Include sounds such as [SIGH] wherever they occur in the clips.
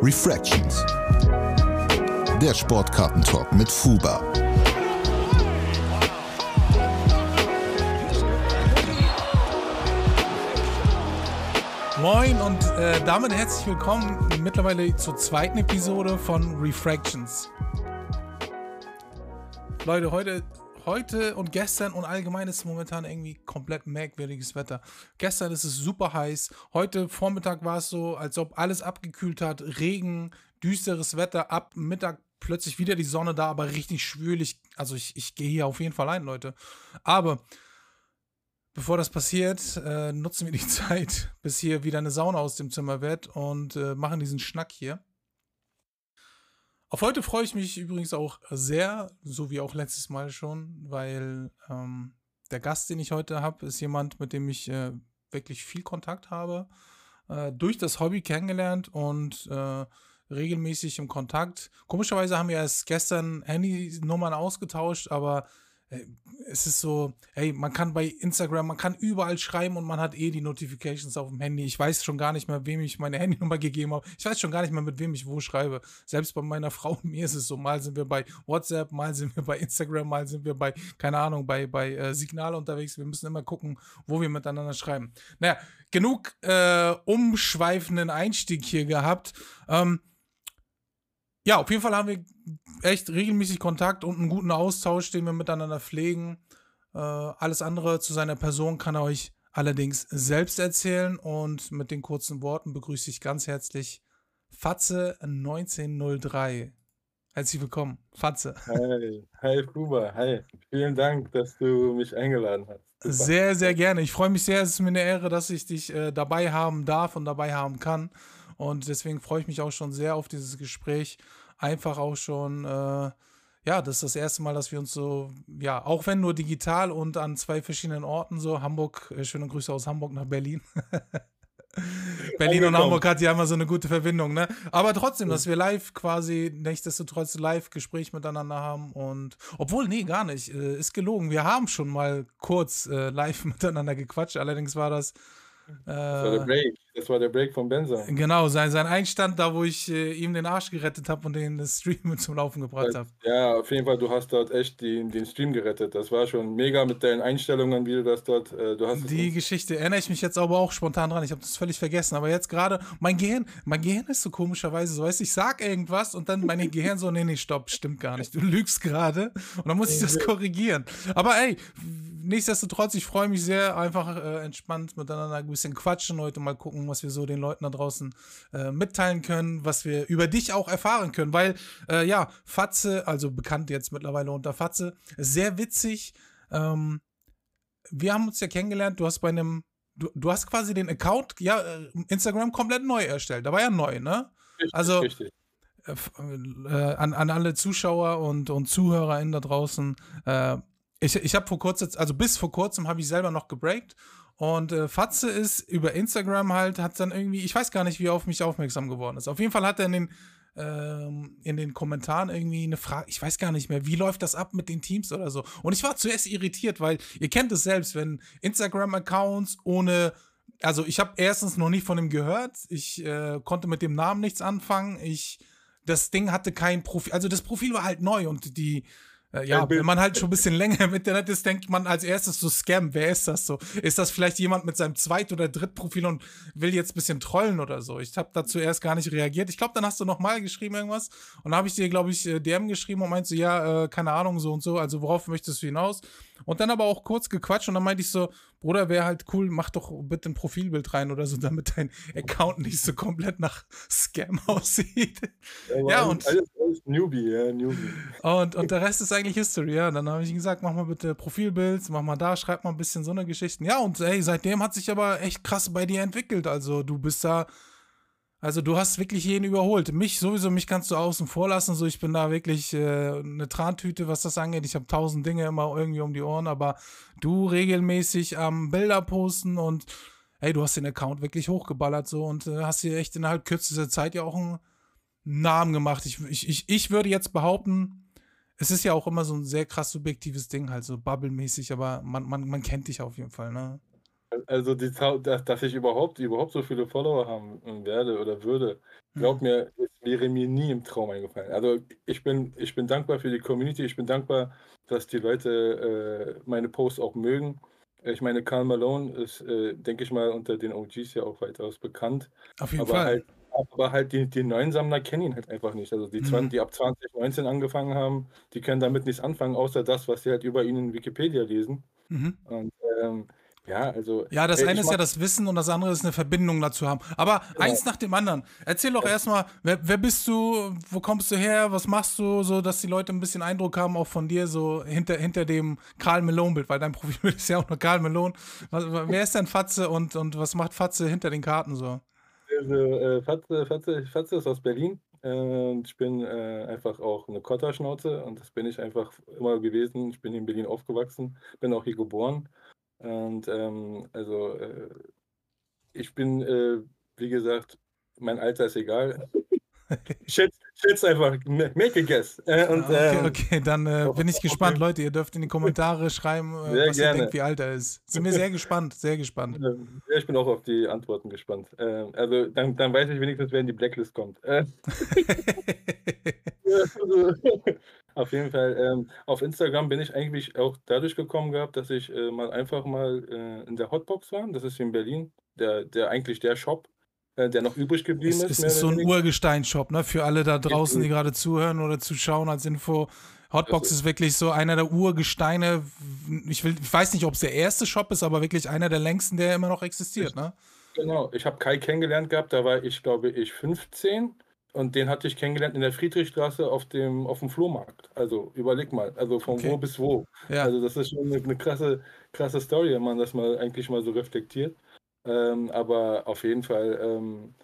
Refractions. Der Sportkartentalk mit Fuba. Moin und äh, damit herzlich willkommen mittlerweile zur zweiten Episode von Refractions. Leute, heute, heute und gestern und allgemein ist momentan irgendwie komplett merkwürdiges Wetter. Gestern ist es super heiß. Heute Vormittag war es so, als ob alles abgekühlt hat. Regen, düsteres Wetter. Ab Mittag plötzlich wieder die Sonne da, aber richtig schwülig. Also ich, ich gehe hier auf jeden Fall ein, Leute. Aber Bevor das passiert, äh, nutzen wir die [LAUGHS] Zeit, bis hier wieder eine Sauna aus dem Zimmer wird und äh, machen diesen Schnack hier. Auf heute freue ich mich übrigens auch sehr, so wie auch letztes Mal schon, weil ähm, der Gast, den ich heute habe, ist jemand, mit dem ich äh, wirklich viel Kontakt habe, äh, durch das Hobby kennengelernt und äh, regelmäßig im Kontakt. Komischerweise haben wir erst gestern Handynummern ausgetauscht, aber es ist so, hey, man kann bei Instagram, man kann überall schreiben und man hat eh die Notifications auf dem Handy. Ich weiß schon gar nicht mehr, wem ich meine [LAUGHS] Handynummer gegeben habe. Ich weiß schon gar nicht mehr, mit wem ich wo schreibe. Selbst bei meiner [LAUGHS] Frau und mir ist es so, mal sind wir bei WhatsApp, mal sind wir bei Instagram, mal sind wir bei, keine Ahnung, bei, bei äh, Signal unterwegs. Wir müssen immer gucken, wo wir miteinander schreiben. Naja, genug äh, umschweifenden Einstieg hier gehabt. Ähm, ja, auf jeden Fall haben wir echt regelmäßig Kontakt und einen guten Austausch, den wir miteinander pflegen. Äh, alles andere zu seiner Person kann er euch allerdings selbst erzählen und mit den kurzen Worten begrüße ich ganz herzlich Fatze 1903. Herzlich willkommen, Fatze. Hi, hi Kuba, hi. Vielen Dank, dass du mich eingeladen hast. Super. Sehr, sehr gerne. Ich freue mich sehr. Es ist mir eine Ehre, dass ich dich äh, dabei haben darf und dabei haben kann. Und deswegen freue ich mich auch schon sehr auf dieses Gespräch. Einfach auch schon, äh, ja, das ist das erste Mal, dass wir uns so, ja, auch wenn nur digital und an zwei verschiedenen Orten so, Hamburg, äh, schöne Grüße aus Hamburg nach Berlin. [LAUGHS] Berlin und Hamburg hat ja immer so eine gute Verbindung, ne? Aber trotzdem, dass wir live quasi, nichtsdestotrotz live Gespräch miteinander haben und, obwohl, nee, gar nicht, äh, ist gelogen. Wir haben schon mal kurz äh, live [LAUGHS] miteinander gequatscht, allerdings war das das war der äh, Break. Das war der Break von Benzer. Genau, sein, sein Einstand, da wo ich äh, ihm den Arsch gerettet habe und den Stream [LAUGHS] zum Laufen gebracht habe. Ja, auf jeden Fall, du hast dort echt den, den Stream gerettet. Das war schon mega mit deinen Einstellungen, wie du das dort. Äh, du hast Die Geschichte erinnere ich mich jetzt aber auch spontan dran. Ich habe das völlig vergessen. Aber jetzt gerade, mein Gehirn, mein Gehirn ist so komischerweise so, weißt ich sag irgendwas und dann mein Gehirn so, nee, nee, stopp, stimmt gar nicht. Du lügst gerade. Und dann muss ich das korrigieren. Aber ey, nichtsdestotrotz, ich freue mich sehr, einfach äh, entspannt miteinander ein bisschen quatschen heute, mal gucken, was wir so den Leuten da draußen äh, mitteilen können, was wir über dich auch erfahren können, weil, äh, ja, Fatze, also bekannt jetzt mittlerweile unter Fatze, sehr witzig. Ähm, wir haben uns ja kennengelernt, du hast bei einem, du, du hast quasi den Account, ja, äh, Instagram komplett neu erstellt, da war ja neu, ne? Richtig, also, richtig. Äh, äh, an, an alle Zuschauer und, und ZuhörerInnen da draußen, äh, ich, ich habe vor kurzem, also bis vor kurzem habe ich selber noch gebreakt und äh, Fatze ist über Instagram halt, hat dann irgendwie, ich weiß gar nicht, wie er auf mich aufmerksam geworden ist. Auf jeden Fall hat er in den, ähm, in den Kommentaren irgendwie eine Frage, ich weiß gar nicht mehr, wie läuft das ab mit den Teams oder so. Und ich war zuerst irritiert, weil ihr kennt es selbst, wenn Instagram-Accounts ohne also ich habe erstens noch nie von ihm gehört. Ich äh, konnte mit dem Namen nichts anfangen. Ich, das Ding hatte kein Profil. Also das Profil war halt neu und die, ja, wenn man halt schon ein bisschen länger im Internet ist, denkt man als erstes so Scam. Wer ist das so? Ist das vielleicht jemand mit seinem Zweit- oder Drittprofil und will jetzt ein bisschen trollen oder so? Ich habe dazu erst gar nicht reagiert. Ich glaube, dann hast du nochmal geschrieben irgendwas und dann habe ich dir, glaube ich, äh, DM geschrieben und meinte so, ja, äh, keine Ahnung, so und so. Also worauf möchtest du hinaus? Und dann aber auch kurz gequatscht und dann meinte ich so, Bruder, wäre halt cool, mach doch bitte ein Profilbild rein oder so, damit dein Account nicht so komplett nach Scam [LAUGHS] aussieht. Ja, ja und alles, alles Newbie, ja, Newbie. Und, und der Rest ist eigentlich History, ja. Dann habe ich ihm gesagt, mach mal bitte Profilbild, mach mal da, schreib mal ein bisschen so eine Geschichten. Ja, und ey, seitdem hat sich aber echt krass bei dir entwickelt. Also du bist da also du hast wirklich jeden überholt. Mich sowieso, mich kannst du außen vor lassen. So, ich bin da wirklich äh, eine Trantüte, was das angeht. Ich habe tausend Dinge immer irgendwie um die Ohren, aber du regelmäßig am ähm, Bilder posten und hey, du hast den Account wirklich hochgeballert so und äh, hast dir echt innerhalb kürzester Zeit ja auch einen Namen gemacht. Ich, ich, ich, ich würde jetzt behaupten, es ist ja auch immer so ein sehr krass subjektives Ding, halt so Bubble-mäßig, aber man, man, man kennt dich auf jeden Fall, ne? Also, die dass dass ich überhaupt überhaupt so viele Follower haben werde oder würde, glaub Mhm. mir, es wäre mir nie im Traum eingefallen. Also, ich bin ich bin dankbar für die Community. Ich bin dankbar, dass die Leute, äh, meine Posts auch mögen. Ich meine, Karl Malone ist, äh, denke ich mal, unter den OGs ja auch weitaus bekannt. Auf jeden Aber Fall. halt aber halt die die neuen Sammler kennen ihn halt einfach nicht. Also, die zwan Mhm. die ab 2019 angefangen haben, die können damit nichts anfangen, außer das, was sie halt über ihn in Wikipedia lesen. Mhm. Und, ähm, ja, also, Ja, das äh, eine ist ja das Wissen und das andere ist eine Verbindung dazu haben. Aber Genau. eins nach dem anderen. Erzähl doch erstmal, wer, wer bist du, wo kommst du her, was machst du, so dass die Leute ein bisschen Eindruck haben, auch von dir, so hinter, hinter dem Karl Malone-Bild, weil dein Profilbild [LAUGHS] ist ja auch nur Karl Malone. Was, wer ist denn Fatze und, und was macht Fatze hinter den Karten so? Also, äh, Fatze Fatze Fatze ist aus Berlin, äh, und ich bin, äh, einfach auch 'ne Kotterschnauze und das bin ich einfach immer gewesen. Ich bin in Berlin aufgewachsen, bin auch hier geboren und, ähm, also, äh, ich bin, äh, wie gesagt mein Alter ist egal. Schätze schätze einfach, ma make a guess. Äh, und, Ah, okay, ähm okay, dann äh, auf bin ich gespannt. jeden Leute, ihr dürft in die Kommentare schreiben, äh, was ihr gerne. denkt, wie alt er ist. Sind wir sehr gespannt, sehr gespannt. Ähm, ja, ich bin auch auf die Antworten gespannt. Ähm, also, dann dann weiß ich wenigstens, wer in die Blacklist kommt. Äh [LAUGHS] [LAUGHS] auf jeden Fall, auf Instagram bin ich eigentlich auch dadurch gekommen gehabt, dass ich, äh, mal einfach mal, äh, in der Hotbox war. Das ist hier in Berlin, der der eigentlich der Shop, der noch übrig geblieben Es, ist, es ist so ein. Urgestein-Shop, ne? Für alle da draußen, die gerade zuhören oder zuschauen als Info. Hotbox ist ist wirklich so einer der Urgesteine. Ich, will, ich weiß nicht, ob es der erste Shop ist, aber wirklich einer der längsten, der immer noch existiert, ne? Genau, ich habe Kai kennengelernt gehabt, da war ich, glaube ich, 15 und den hatte ich kennengelernt in der Friedrichstraße auf dem auf dem Flohmarkt. Also, überleg mal, also von Okay. wo bis wo. Ja. Also, das ist schon 'ne 'ne krasse krasse Story, wenn man das mal eigentlich mal so reflektiert. Ähm, aber auf jeden Fall, ähm,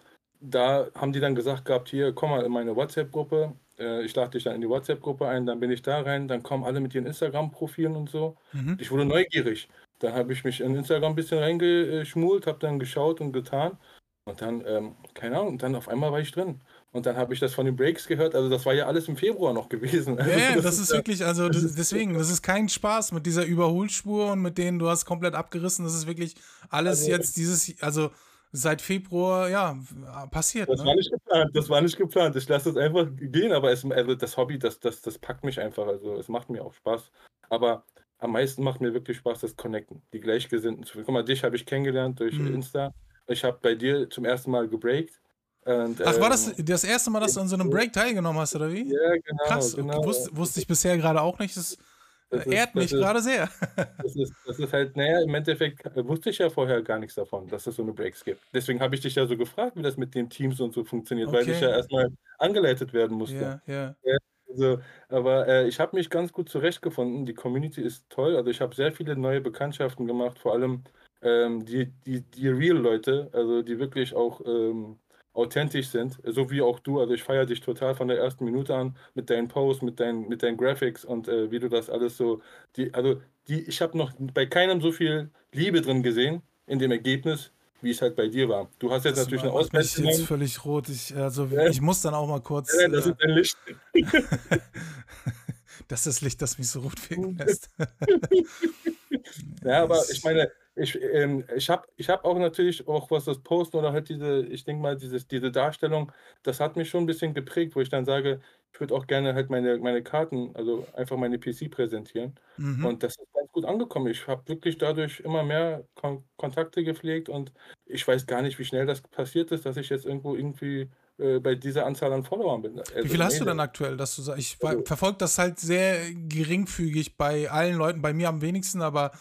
da haben die dann gesagt gehabt: „Hier, komm mal in meine WhatsApp-Gruppe. Äh, ich lade dich dann in die WhatsApp-Gruppe ein.“ Dann bin ich da rein, dann kommen alle mit ihren Instagram-Profilen und so. Mhm. Ich wurde neugierig. Dann habe ich mich in Instagram 'n bisschen reingeschmult, habe dann geschaut und getan und dann, ähm, keine Ahnung, und dann auf einmal war ich drin. Und dann habe ich das von den Breaks gehört. Also, das war ja alles im Februar noch gewesen. Also, Ja, ja, das ist wirklich, also das das, deswegen, das ist kein Spaß mit dieser Überholspur und mit denen du hast komplett abgerissen. Das ist wirklich alles Also jetzt dieses, also seit Februar, ja, passiert, Das ne? war nicht geplant, das war nicht geplant. Ich lasse es einfach gehen, aber es also, das Hobby, das das das packt mich einfach. Also, es macht mir auch Spaß. Aber am meisten macht mir wirklich Spaß das Connecten, die Gleichgesinnten zu finden. Guck mal, dich habe ich kennengelernt durch Mhm. Insta. Ich habe bei dir zum ersten Mal gebreakt und, Ach, war das ähm das erste Mal, dass du an so einem Break teilgenommen hast, oder wie? Ja, genau, Krass, okay, genau. wusste wusste ich bisher gerade auch nicht. Das Das ehrt mich gerade sehr. das ist das ist halt na ja, im Endeffekt, wusste ich ja vorher gar nichts davon, dass es so 'ne Breaks gibt. Deswegen habe ich dich ja so gefragt, wie das mit den Teams und so funktioniert, weil ich ja Okay. erst mal angeleitet werden musste. Ja, ja. Ja, also, aber, äh, ich habe mich ganz gut zurechtgefunden. Die Community ist toll. Also, ich habe sehr viele neue Bekanntschaften gemacht, vor allem, ähm, die die die Real-Leute, also, die wirklich auch, ähm, authentisch sind, so wie auch du. Also, ich feiere dich total von der ersten Minute an mit deinen Posts, mit deinen mit deinen Graphics und, äh, wie du das alles so die also, die ich habe noch bei keinem so viel Liebe drin gesehen in dem Ergebnis, wie es halt bei dir war. Du hast jetzt Das natürlich 'ne macht mich Auszeichnung jetzt völlig rot. Ich also, Ja. ich muss dann auch mal kurz, Ja, das äh ist dein Licht. [LAUGHS] Das ist das Licht, das mich so rot [LAUGHS] werden lässt. Ja, aber ich meine, ich, ähm, ich habe ich habe auch natürlich auch, was das Posten oder halt diese ich denke mal, dieses diese Darstellung, das hat mich schon 'n bisschen geprägt, wo ich dann sage, ich würde auch gerne halt meine meine Karten, also, einfach meine PC präsentieren. Mhm. Und das ist ganz gut angekommen. Ich habe wirklich dadurch immer mehr Kon Kontakte gepflegt und ich weiß gar nicht, wie schnell das passiert ist, dass ich jetzt irgendwo irgendwie, äh, bei dieser Anzahl an Followern bin. Wie Also, viel hast du denn aktuell, dass du sa ich Also verfolge das halt sehr geringfügig bei allen Leuten, bei mir am wenigsten, aber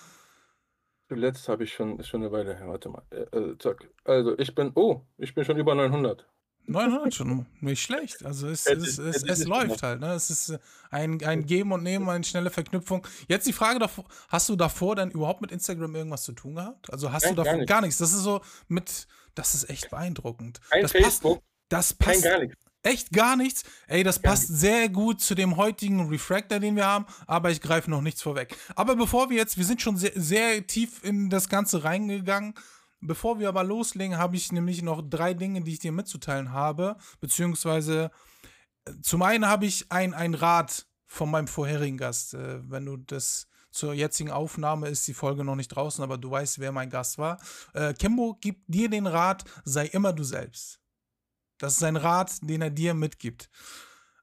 Zuletzt habe ich schon ist schon 'ne Weile her, warte mal. Äh, äh, zack. Also, ich bin oh, ich bin schon über 900. 900 schon, nicht schlecht. Also, es es es es läuft halt, ne? Es ist, äh, ein ein Geben und Nehmen, eine schnelle Verknüpfung. Jetzt die Frage davor hast du davor dann überhaupt mit Instagram irgendwas zu tun gehabt? Also, hast du davor gar nichts? Das ist so mit das ist echt beeindruckend. Kein Das passt Facebook, das kein passt gar nix. Echt gar nichts. Ey, das passt sehr gut zu dem heutigen Refractor, den wir haben, aber ich greife noch nichts vorweg. Aber bevor wir jetzt wir sind schon sehr sehr tief in das Ganze reingegangen. Bevor wir aber loslegen, habe ich nämlich noch 3 Dinge, die ich dir mitzuteilen habe, beziehungsweise, zum einen habe ich ein ein Rat von meinem vorherigen Gast, äh, wenn du das zur jetzigen Aufnahme ist die Folge noch nicht draußen, aber du weißt, wer mein Gast war. Äh, Kimbo gibt dir den Rat, sei immer du selbst. Das ist ein Rat, den er dir mitgibt.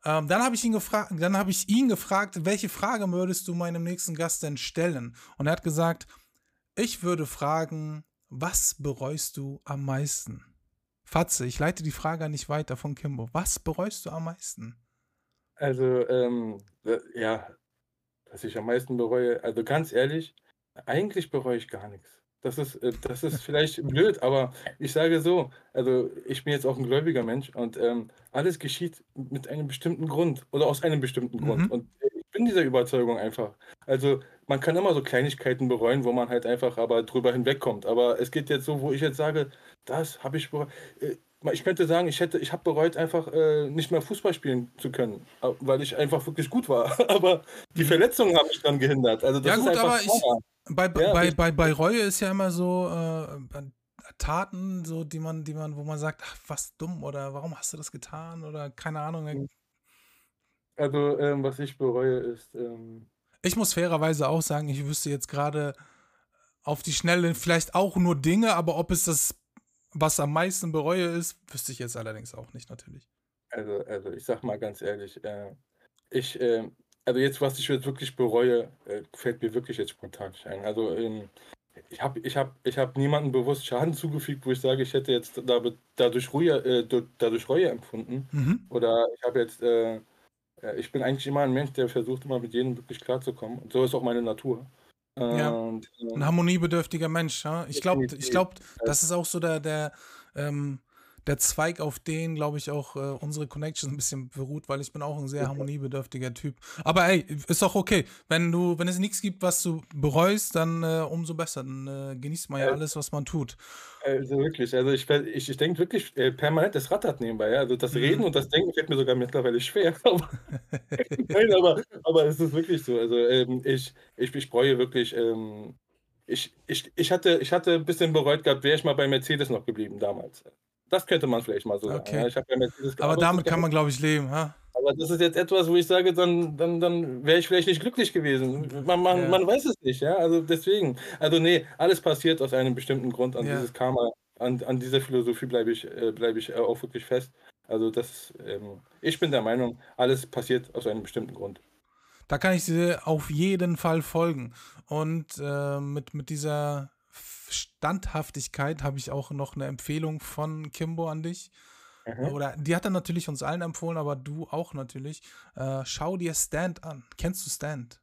Ähm, dann habe ich ihn gefragt, dann habe ich ihn gefragt, welche Frage würdest du meinem nächsten Gast denn stellen? Und er hat gesagt, ich würde fragen, was bereust du am meisten? Fatze, ich leite die Frage nicht weiter von Kimbo. Was bereust du am meisten? Also, ähm, äh, ja, was ich am meisten bereue, also ganz ehrlich, eigentlich bereue ich gar nichts. Das ist, äh, das ist vielleicht blöd, aber ich sage so, also ich bin jetzt auch ein gläubiger Mensch und ähm, alles geschieht mit einem bestimmten Grund oder aus einem bestimmten Grund. Mhm. Und ich bin dieser Überzeugung einfach. Also man kann immer so Kleinigkeiten bereuen, wo man halt einfach aber drüber hinwegkommt. Aber es geht jetzt so, wo ich jetzt sage, das habe ich bereut. Äh, ich könnte sagen, ich hätte, ich habe bereut, einfach äh, nicht mehr Fußball spielen zu können, äh, weil ich einfach wirklich gut war. [LAUGHS] Aber die Verletzungen haben mich dann gehindert. Also das Ja ist gut, einfach aber. Bei, Ja, bei, bei, bei Reue ist ja immer so äh, Taten, so die man, die man, wo man sagt, ach, was dumm oder warum hast du das getan oder keine Ahnung. Mhm. Also ähm, was ich bereue ist, ähm, Ich muss fairerweise auch sagen, ich wüsste jetzt gerade auf die Schnelle vielleicht auch nur Dinge, aber ob es das, was am meisten bereue ist, wüsste ich jetzt allerdings auch nicht natürlich. also, also ich sag mal ganz ehrlich, äh, ich, äh, also jetzt, was ich jetzt wirklich bereue, äh, fällt mir wirklich jetzt spontan nicht ein. Also ähm, ich habe ich hab, ich hab niemandem bewusst Schaden zugefügt, wo ich sage, ich hätte jetzt da, dadurch, Reue, äh, du- dadurch Reue empfunden. Mhm. Oder ich habe jetzt, äh, ich bin eigentlich immer ein Mensch, der versucht immer mit jedem wirklich klarzukommen. Und so ist auch meine Natur. Ja. Und, Ein harmoniebedürftiger Mensch. Ja? Ich glaube, ich glaub, das ist auch so der, der, ähm, der Zweig, auf den, glaube ich, auch äh, unsere Connection ein bisschen beruht, weil ich bin auch ein sehr harmoniebedürftiger Typ. Aber ey, ist auch okay. Wenn du, wenn es nichts gibt, was du bereust, dann äh, umso besser. Dann äh, genießt man ja alles, was man tut. Also wirklich, also ich, ich, ich denke wirklich äh, permanent, das rattert nebenbei. Ja? Also das Reden Mhm. und das Denken fällt mir sogar mittlerweile schwer. [LAUGHS] Aber, [LAUGHS] nein, aber, aber es ist wirklich so. Also ähm, ich, ich, ich bereue wirklich, ähm, ich, ich, ich, hatte, ich hatte ein bisschen bereut gehabt, wäre ich mal bei Mercedes noch geblieben damals. Das könnte man vielleicht mal so sagen. Okay. Ja? Habe bei Mercedes Aber damit kann man, glaube ich, leben. Ha? aber das ist jetzt etwas, wo ich sage, dann, dann, dann wäre ich vielleicht nicht glücklich gewesen. Man, man, Ja. man weiß es nicht, ja. Also deswegen. Also nee, alles passiert aus einem bestimmten Grund. An Ja. dieses Karma, an, an dieser Philosophie bleibe ich, äh, bleibe ich äh, auch wirklich fest. Also das, ähm, ich bin der Meinung, alles passiert aus einem bestimmten Grund. Da kann ich dir auf jeden Fall folgen. Und äh, mit, mit dieser Standhaftigkeit habe ich auch noch eine Empfehlung von Kimbo an dich. Mhm. Oder die hat er natürlich uns allen empfohlen, aber du auch natürlich. Äh, schau dir Stand an. Kennst du Stand?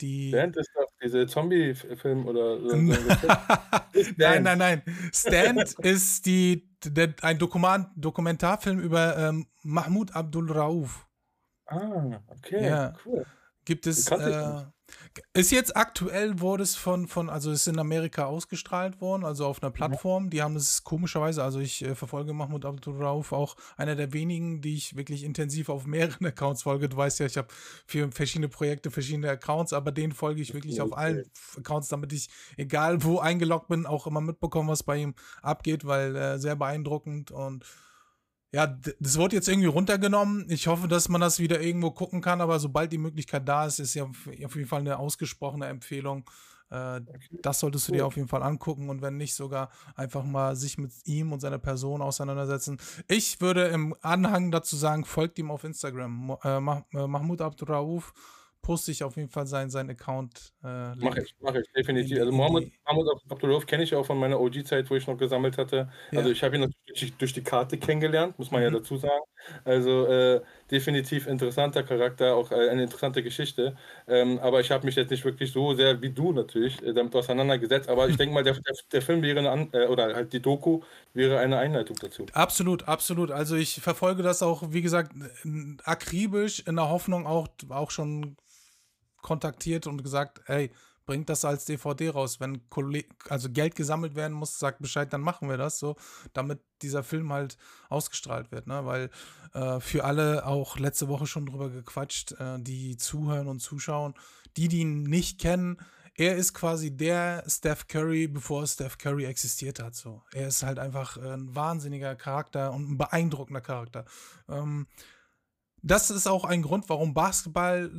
Die. Stand ist doch diese Zombie-Film oder so. [LAUGHS] nein, nein, nein. Stand [LAUGHS] ist die, der, ein Dokument, Dokumentarfilm über ähm, Mahmoud Abdul Rauf. Ah, okay, Ja. cool. Gibt es. Äh, ist jetzt aktuell, wurde es von, von, also ist in Amerika ausgestrahlt worden, also auf einer Plattform. Die haben es komischerweise, also ich äh, verfolge Mahmoud Abdul Rauf, auch einer der wenigen, die ich wirklich intensiv auf mehreren [LAUGHS] Accounts folge. Du weißt ja, ich habe für verschiedene Projekte verschiedene Accounts, aber den folge ich wirklich auf allen Accounts, damit ich, egal wo eingeloggt bin, auch immer mitbekomme, was bei ihm abgeht, weil äh, sehr beeindruckend und ja, das wurde jetzt irgendwie runtergenommen. Ich hoffe, dass man das wieder irgendwo gucken kann, aber sobald die Möglichkeit da ist, ist ja auf jeden Fall eine ausgesprochene Empfehlung. Äh, das solltest du dir auf jeden Fall angucken und wenn nicht sogar einfach mal sich mit ihm und seiner Person auseinandersetzen. Ich würde im Anhang dazu sagen, folgt ihm auf Instagram. Äh, äh, Mahmoud Abdurrauf poste ich auf jeden Fall seinen, seinen Account. Äh, Mach Link. ich, mach ich, definitiv. in Also Mohammed, Mohammed Abdullah kenne ich auch von meiner OG-Zeit, wo ich noch gesammelt hatte. Also Ja. ich habe ihn natürlich durch die Karte kennengelernt, muss man ja Mhm. dazu sagen. Also äh, definitiv interessanter Charakter, auch äh, eine interessante Geschichte. Ähm, aber ich habe mich jetzt nicht wirklich so sehr wie du natürlich äh, damit auseinandergesetzt. Aber ich [LAUGHS] denke mal, der, der, der Film wäre eine, An äh, oder halt die Doku wäre eine Einleitung dazu. Absolut, absolut. Also ich verfolge das auch, wie gesagt, akribisch in der Hoffnung auch, auch schon kontaktiert und gesagt, hey, bringt das als DVD raus. Wenn also Geld gesammelt werden muss, sagt Bescheid, dann machen wir das so, damit dieser Film halt ausgestrahlt wird, ne? Weil äh, für alle auch letzte Woche schon drüber gequatscht, äh, die zuhören und zuschauen, die, die ihn nicht kennen, er ist quasi der Steph Curry, bevor Steph Curry existiert hat. So. Er ist halt einfach äh, ein wahnsinniger Charakter und ein beeindruckender Charakter. Ähm, das ist auch ein Grund, warum Basketball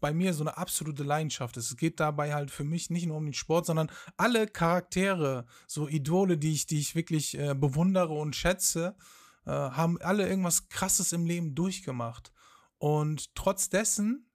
bei mir so eine absolute Leidenschaft ist. Es geht dabei halt für mich nicht nur um den Sport, sondern alle Charaktere, so Idole, die ich, die ich wirklich äh, bewundere und schätze, äh, haben alle irgendwas Krasses im Leben durchgemacht. Und trotz dessen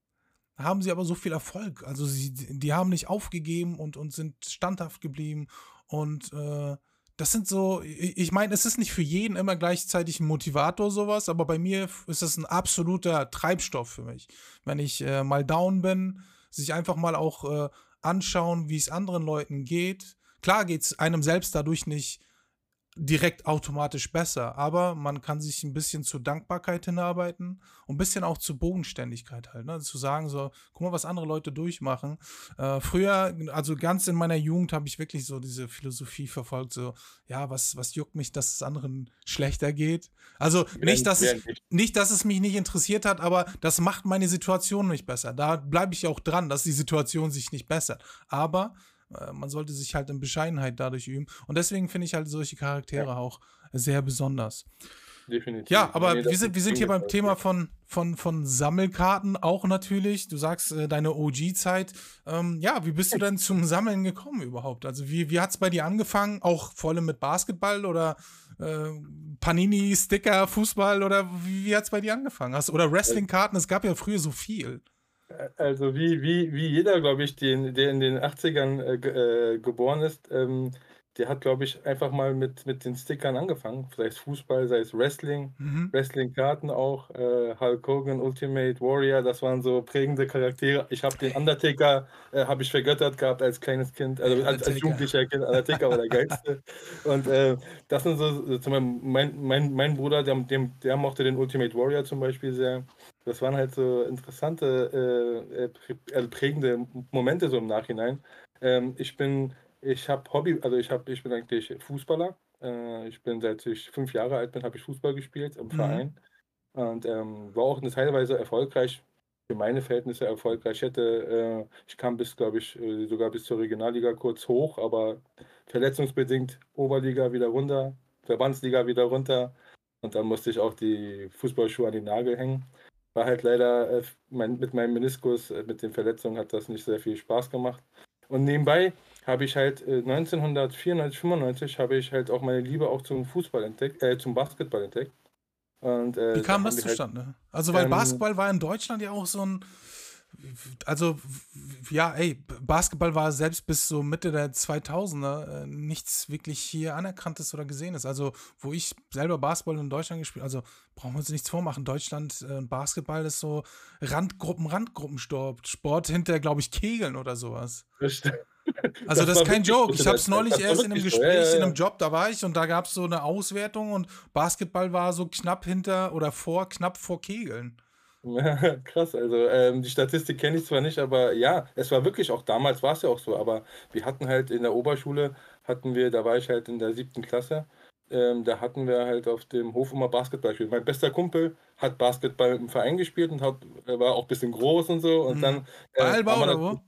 haben sie aber so viel Erfolg. Also sie, die haben nicht aufgegeben und, und sind standhaft geblieben und äh, das sind so, ich meine, es ist nicht für jeden immer gleichzeitig ein Motivator sowas, aber bei mir ist das ein absoluter Treibstoff für mich. Wenn ich äh, mal down bin, sich einfach mal auch äh, anschauen, wie es anderen Leuten geht. Klar geht es einem selbst dadurch nicht direkt automatisch besser, aber man kann sich ein bisschen zur Dankbarkeit hinarbeiten und ein bisschen auch zur Bodenständigkeit halt, ne? zu sagen so, guck mal, was andere Leute durchmachen. Äh, früher, also ganz in meiner Jugend habe ich wirklich so diese Philosophie verfolgt, so, ja, was, was juckt mich, dass es anderen schlechter geht? Also nicht, dass es, nicht, dass es mich nicht interessiert hat, aber das macht meine Situation nicht besser. Da bleibe ich auch dran, dass die Situation sich nicht bessert. Aber man sollte sich halt in Bescheidenheit dadurch üben. Und deswegen finde ich halt solche Charaktere ja. auch sehr besonders. Definitiv. Ja, aber nee, wir sind, wir sind hier beim Thema von, von, von Sammelkarten auch natürlich. Du sagst äh, deine OG-Zeit. Ähm, ja, wie bist du denn zum Sammeln gekommen überhaupt? Also wie, wie hat es bei dir angefangen? Auch vor allem mit Basketball oder äh, Panini, Sticker, Fußball oder wie, wie hat es bei dir angefangen? Hast, oder Wrestling-Karten? Es gab ja früher so viel. Also wie, wie, wie jeder, glaube ich, den, der in den 80ern äh, äh, geboren ist, ähm, der hat, glaube ich, einfach mal mit, mit den Stickern angefangen. Sei es Fußball, sei es Wrestling, mhm. Wrestling-Karten auch, äh, Hulk Hogan, Ultimate Warrior, das waren so prägende Charaktere. Ich habe den Undertaker, äh, habe ich vergöttert gehabt als kleines Kind, also als, als jugendlicher Kind. Undertaker war der geilste. [LAUGHS] Und äh, das sind so, zum Beispiel mein, mein, mein Bruder, der, dem, der mochte den Ultimate Warrior zum Beispiel sehr. Das waren halt so interessante, äh, äh, äh, prägende Momente so im Nachhinein. Ähm, ich bin, ich habe Hobby, also ich habe, ich bin eigentlich Fußballer. Äh, ich bin seit ich fünf Jahre alt bin, habe ich Fußball gespielt im mhm. Verein und ähm, war auch eine teilweise erfolgreich. Für meine Verhältnisse erfolgreich. Ich hätte, äh, ich kam bis, glaube ich, äh, sogar bis zur Regionalliga kurz hoch, aber verletzungsbedingt Oberliga wieder runter, Verbandsliga wieder runter. Und dann musste ich auch die Fußballschuhe an den Nagel hängen. War halt leider äh, mein, mit meinem Meniskus, äh, mit den Verletzungen hat das nicht sehr viel Spaß gemacht. Und nebenbei habe ich halt äh, 1994, 95 habe ich halt auch meine Liebe auch zum Fußball entdeckt, äh, zum Basketball entdeckt. Und, äh, Wie kam das halt zustande? Halt, also weil ähm, Basketball war in Deutschland ja auch so ein also ja, ey, Basketball war selbst bis so Mitte der 2000er äh, nichts wirklich hier anerkanntes oder gesehenes. Also, wo ich selber Basketball in Deutschland gespielt, also brauchen wir uns nichts vormachen. Deutschland äh, Basketball ist so Randgruppen, Randgruppensport, Sport hinter, glaube ich, Kegeln oder sowas. [LAUGHS] Also, das, das ist kein Joke. Ich habe es neulich erst in einem Gespräch, ja, ja, ja. in einem Job, da war ich und da gab es so eine Auswertung und Basketball war so knapp hinter oder vor, knapp vor Kegeln. [LAUGHS] Krass, also ähm, die Statistik kenne ich zwar nicht, aber ja, es war wirklich auch damals war es ja auch so, aber wir hatten halt in der Oberschule, hatten wir, da war ich halt in der siebten Klasse, ähm, da hatten wir halt auf dem Hof immer Basketball gespielt. Mein bester Kumpel hat Basketball im Verein gespielt und hat, war auch ein bisschen groß und so und mhm. dann äh, Ballbau oder wo?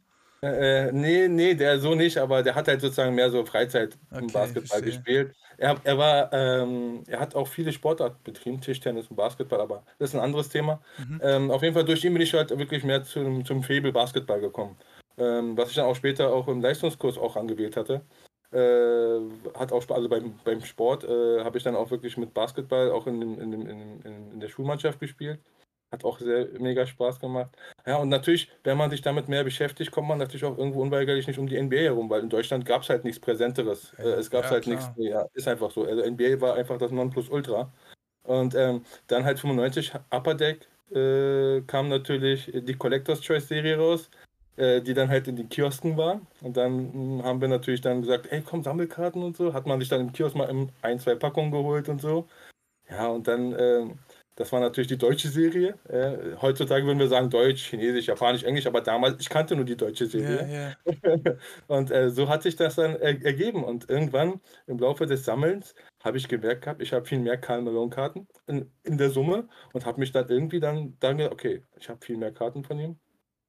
Äh, nee, nee, der so nicht, aber der hat halt sozusagen mehr so Freizeit im Basketball gespielt. Er, er war, ähm, er hat auch viele Sportarten betrieben, Tischtennis und Basketball, aber das ist ein anderes Thema. Mhm. Ähm, auf jeden Fall durch ihn bin ich halt wirklich mehr zum, zum Febel Basketball gekommen. Ähm, was ich dann auch später auch im Leistungskurs auch angewählt hatte. Äh, hat auch also beim, beim Sport äh, habe ich dann auch wirklich mit Basketball auch in, dem, in, dem, in, in der Schulmannschaft gespielt. Hat auch sehr mega Spaß gemacht. Ja, und natürlich, wenn man sich damit mehr beschäftigt, kommt man natürlich auch irgendwo unweigerlich nicht um die NBA herum, weil in Deutschland gab es halt nichts Präsenteres. Äh, es gab ja, halt klar. nichts. Ja, ist einfach so. Also NBA war einfach das Nonplusultra. Und ähm, dann halt 95 Upper Deck äh, kam natürlich die Collectors Choice Serie raus, äh, die dann halt in den Kiosken waren. Und dann hm, haben wir natürlich dann gesagt, ey komm, Sammelkarten und so. Hat man sich dann im Kiosk mal ein, zwei Packungen geholt und so. Ja, und dann ähm, das war natürlich die deutsche Serie. Äh, heutzutage würden wir sagen Deutsch, Chinesisch, Japanisch, Englisch, aber damals, ich kannte nur die deutsche Serie. Yeah, [LAUGHS] yeah. und äh, so hat sich das dann er ergeben. Und irgendwann im Laufe des Sammelns habe ich gemerkt gehabt, ich habe viel mehr Karl Malone-Karten in, in, der Summe und habe mich dann irgendwie dann, dann gedacht, okay, ich habe viel mehr Karten von ihm.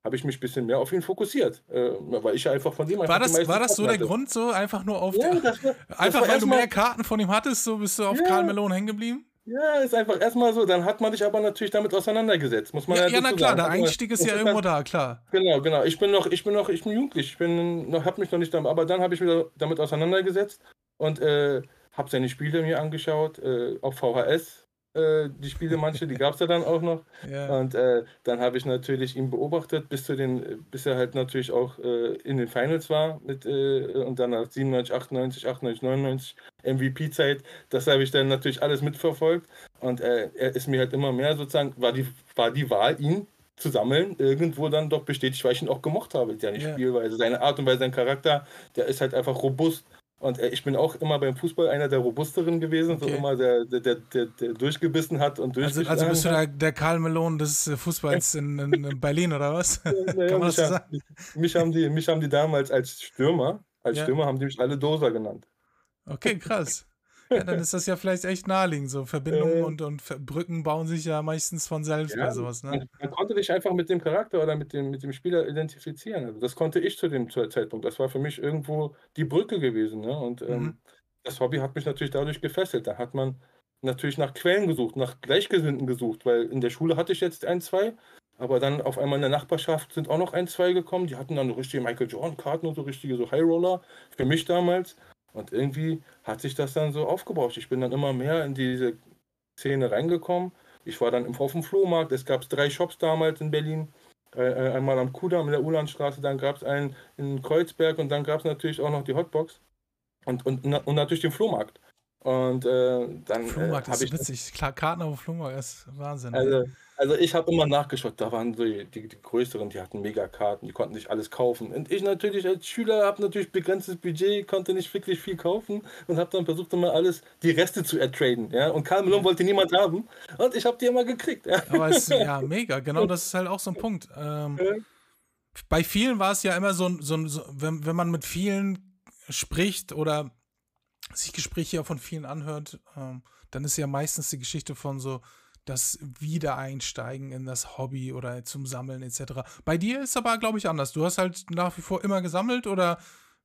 Habe ich mich ein bisschen mehr auf ihn fokussiert, äh, weil ich einfach von dem War das, war das so der Grund, so einfach nur auf. Ja, das war, [LAUGHS] einfach das weil du mehr Karten von ihm hattest, so bist du auf ja. Karl Malone hängen geblieben? Ja, ist einfach erstmal so. Dann hat man sich aber natürlich damit auseinandergesetzt, muss man Ja, ja, ja na klar, sagen. der Also, Einstieg ist ja irgendwo halt, da, klar. genau, genau. Ich bin noch, ich bin noch, ich bin jugendlich. Ich bin noch, habe mich noch nicht damit, aber dann habe ich mich damit auseinandergesetzt und äh, habe seine Spiele mir angeschaut äh, auf VHS. Äh, die Spiele, manche, die gab es ja dann auch noch. [LAUGHS] Ja. Und äh, dann habe ich natürlich ihn beobachtet, bis zu den, bis er halt natürlich auch äh, in den Finals war mit äh, und dann nach 97, 98, 98, 99 MVP-Zeit. Das habe ich dann natürlich alles mitverfolgt. Und äh, er ist mir halt immer mehr sozusagen, war die, war die Wahl, ihn zu sammeln, irgendwo dann doch bestätigt, weil ich ihn auch gemocht habe. Seine Ja. Spielweise, seine Art und Weise, sein Charakter, der ist halt einfach robust. Und äh, ich bin auch immer beim Fußball einer der robusteren gewesen, so Okay. immer der, der, der, der, durchgebissen hat und Also, durchgeschlagen also bist du der, der Karl Malone des äh, Fußballs in, in, in Berlin oder was? Naja, [LAUGHS] Kann man das mich, so ha- sagen? mich, haben die, mich haben die damals als Stürmer, als Ja. Stürmer haben die mich alle Doser genannt. Okay, krass. Ja, dann ist das ja vielleicht echt naheliegend. So Verbindungen Äh. und, und Brücken bauen sich ja meistens von selbst Ja, bei sowas, ne? Man, man konnte dich einfach mit dem Charakter oder mit dem, mit dem Spieler identifizieren. Also das konnte ich zu dem Ze- Zeitpunkt. Das war für mich irgendwo die Brücke gewesen. Ne? Und ähm, Mhm. das Hobby hat mich natürlich dadurch gefesselt. Da hat man natürlich nach Quellen gesucht, nach Gleichgesinnten gesucht, weil in der Schule hatte ich jetzt ein, zwei, aber dann auf einmal in der Nachbarschaft sind auch noch ein, zwei gekommen. Die hatten dann richtige Michael Jordan-Karten und so richtige so High Roller für mich damals. Und irgendwie hat sich das dann so aufgebaut. Ich bin dann immer mehr in diese Szene reingekommen. Ich war dann im, auf dem Flohmarkt. Es gab drei Shops damals in Berlin. Äh, äh, einmal am Kudamm in der Ulandstraße, dann gab es einen in Kreuzberg und dann gab es natürlich auch noch die Hotbox und, und, und natürlich den Flohmarkt. Und äh, dann äh, Flohmarkt habe ist ich witzig. Klar, Karten auf dem Flohmarkt ist Wahnsinn. ey. also, also ich habe immer nachgeschaut, da waren so die, die, die größeren, die hatten Megakarten, die konnten sich alles kaufen. Und ich natürlich als Schüler habe natürlich begrenztes Budget, konnte nicht wirklich viel kaufen und habe dann versucht immer alles, die Reste zu ertraden. Ja? Und Karl Malone wollte niemand haben und ich habe die immer gekriegt. Ja? Aber es ja [LAUGHS] mega, genau das ist halt auch so ein Punkt. Ähm, Ja. bei vielen war es ja immer so, so, ein- so wenn, wenn man mit vielen spricht oder sich Gespräche ja von vielen anhört, ähm, dann ist ja meistens die Geschichte von so das Wiedereinsteigen in das Hobby oder zum Sammeln etc. Bei dir ist aber, glaube ich, anders. Du hast halt nach wie vor immer gesammelt oder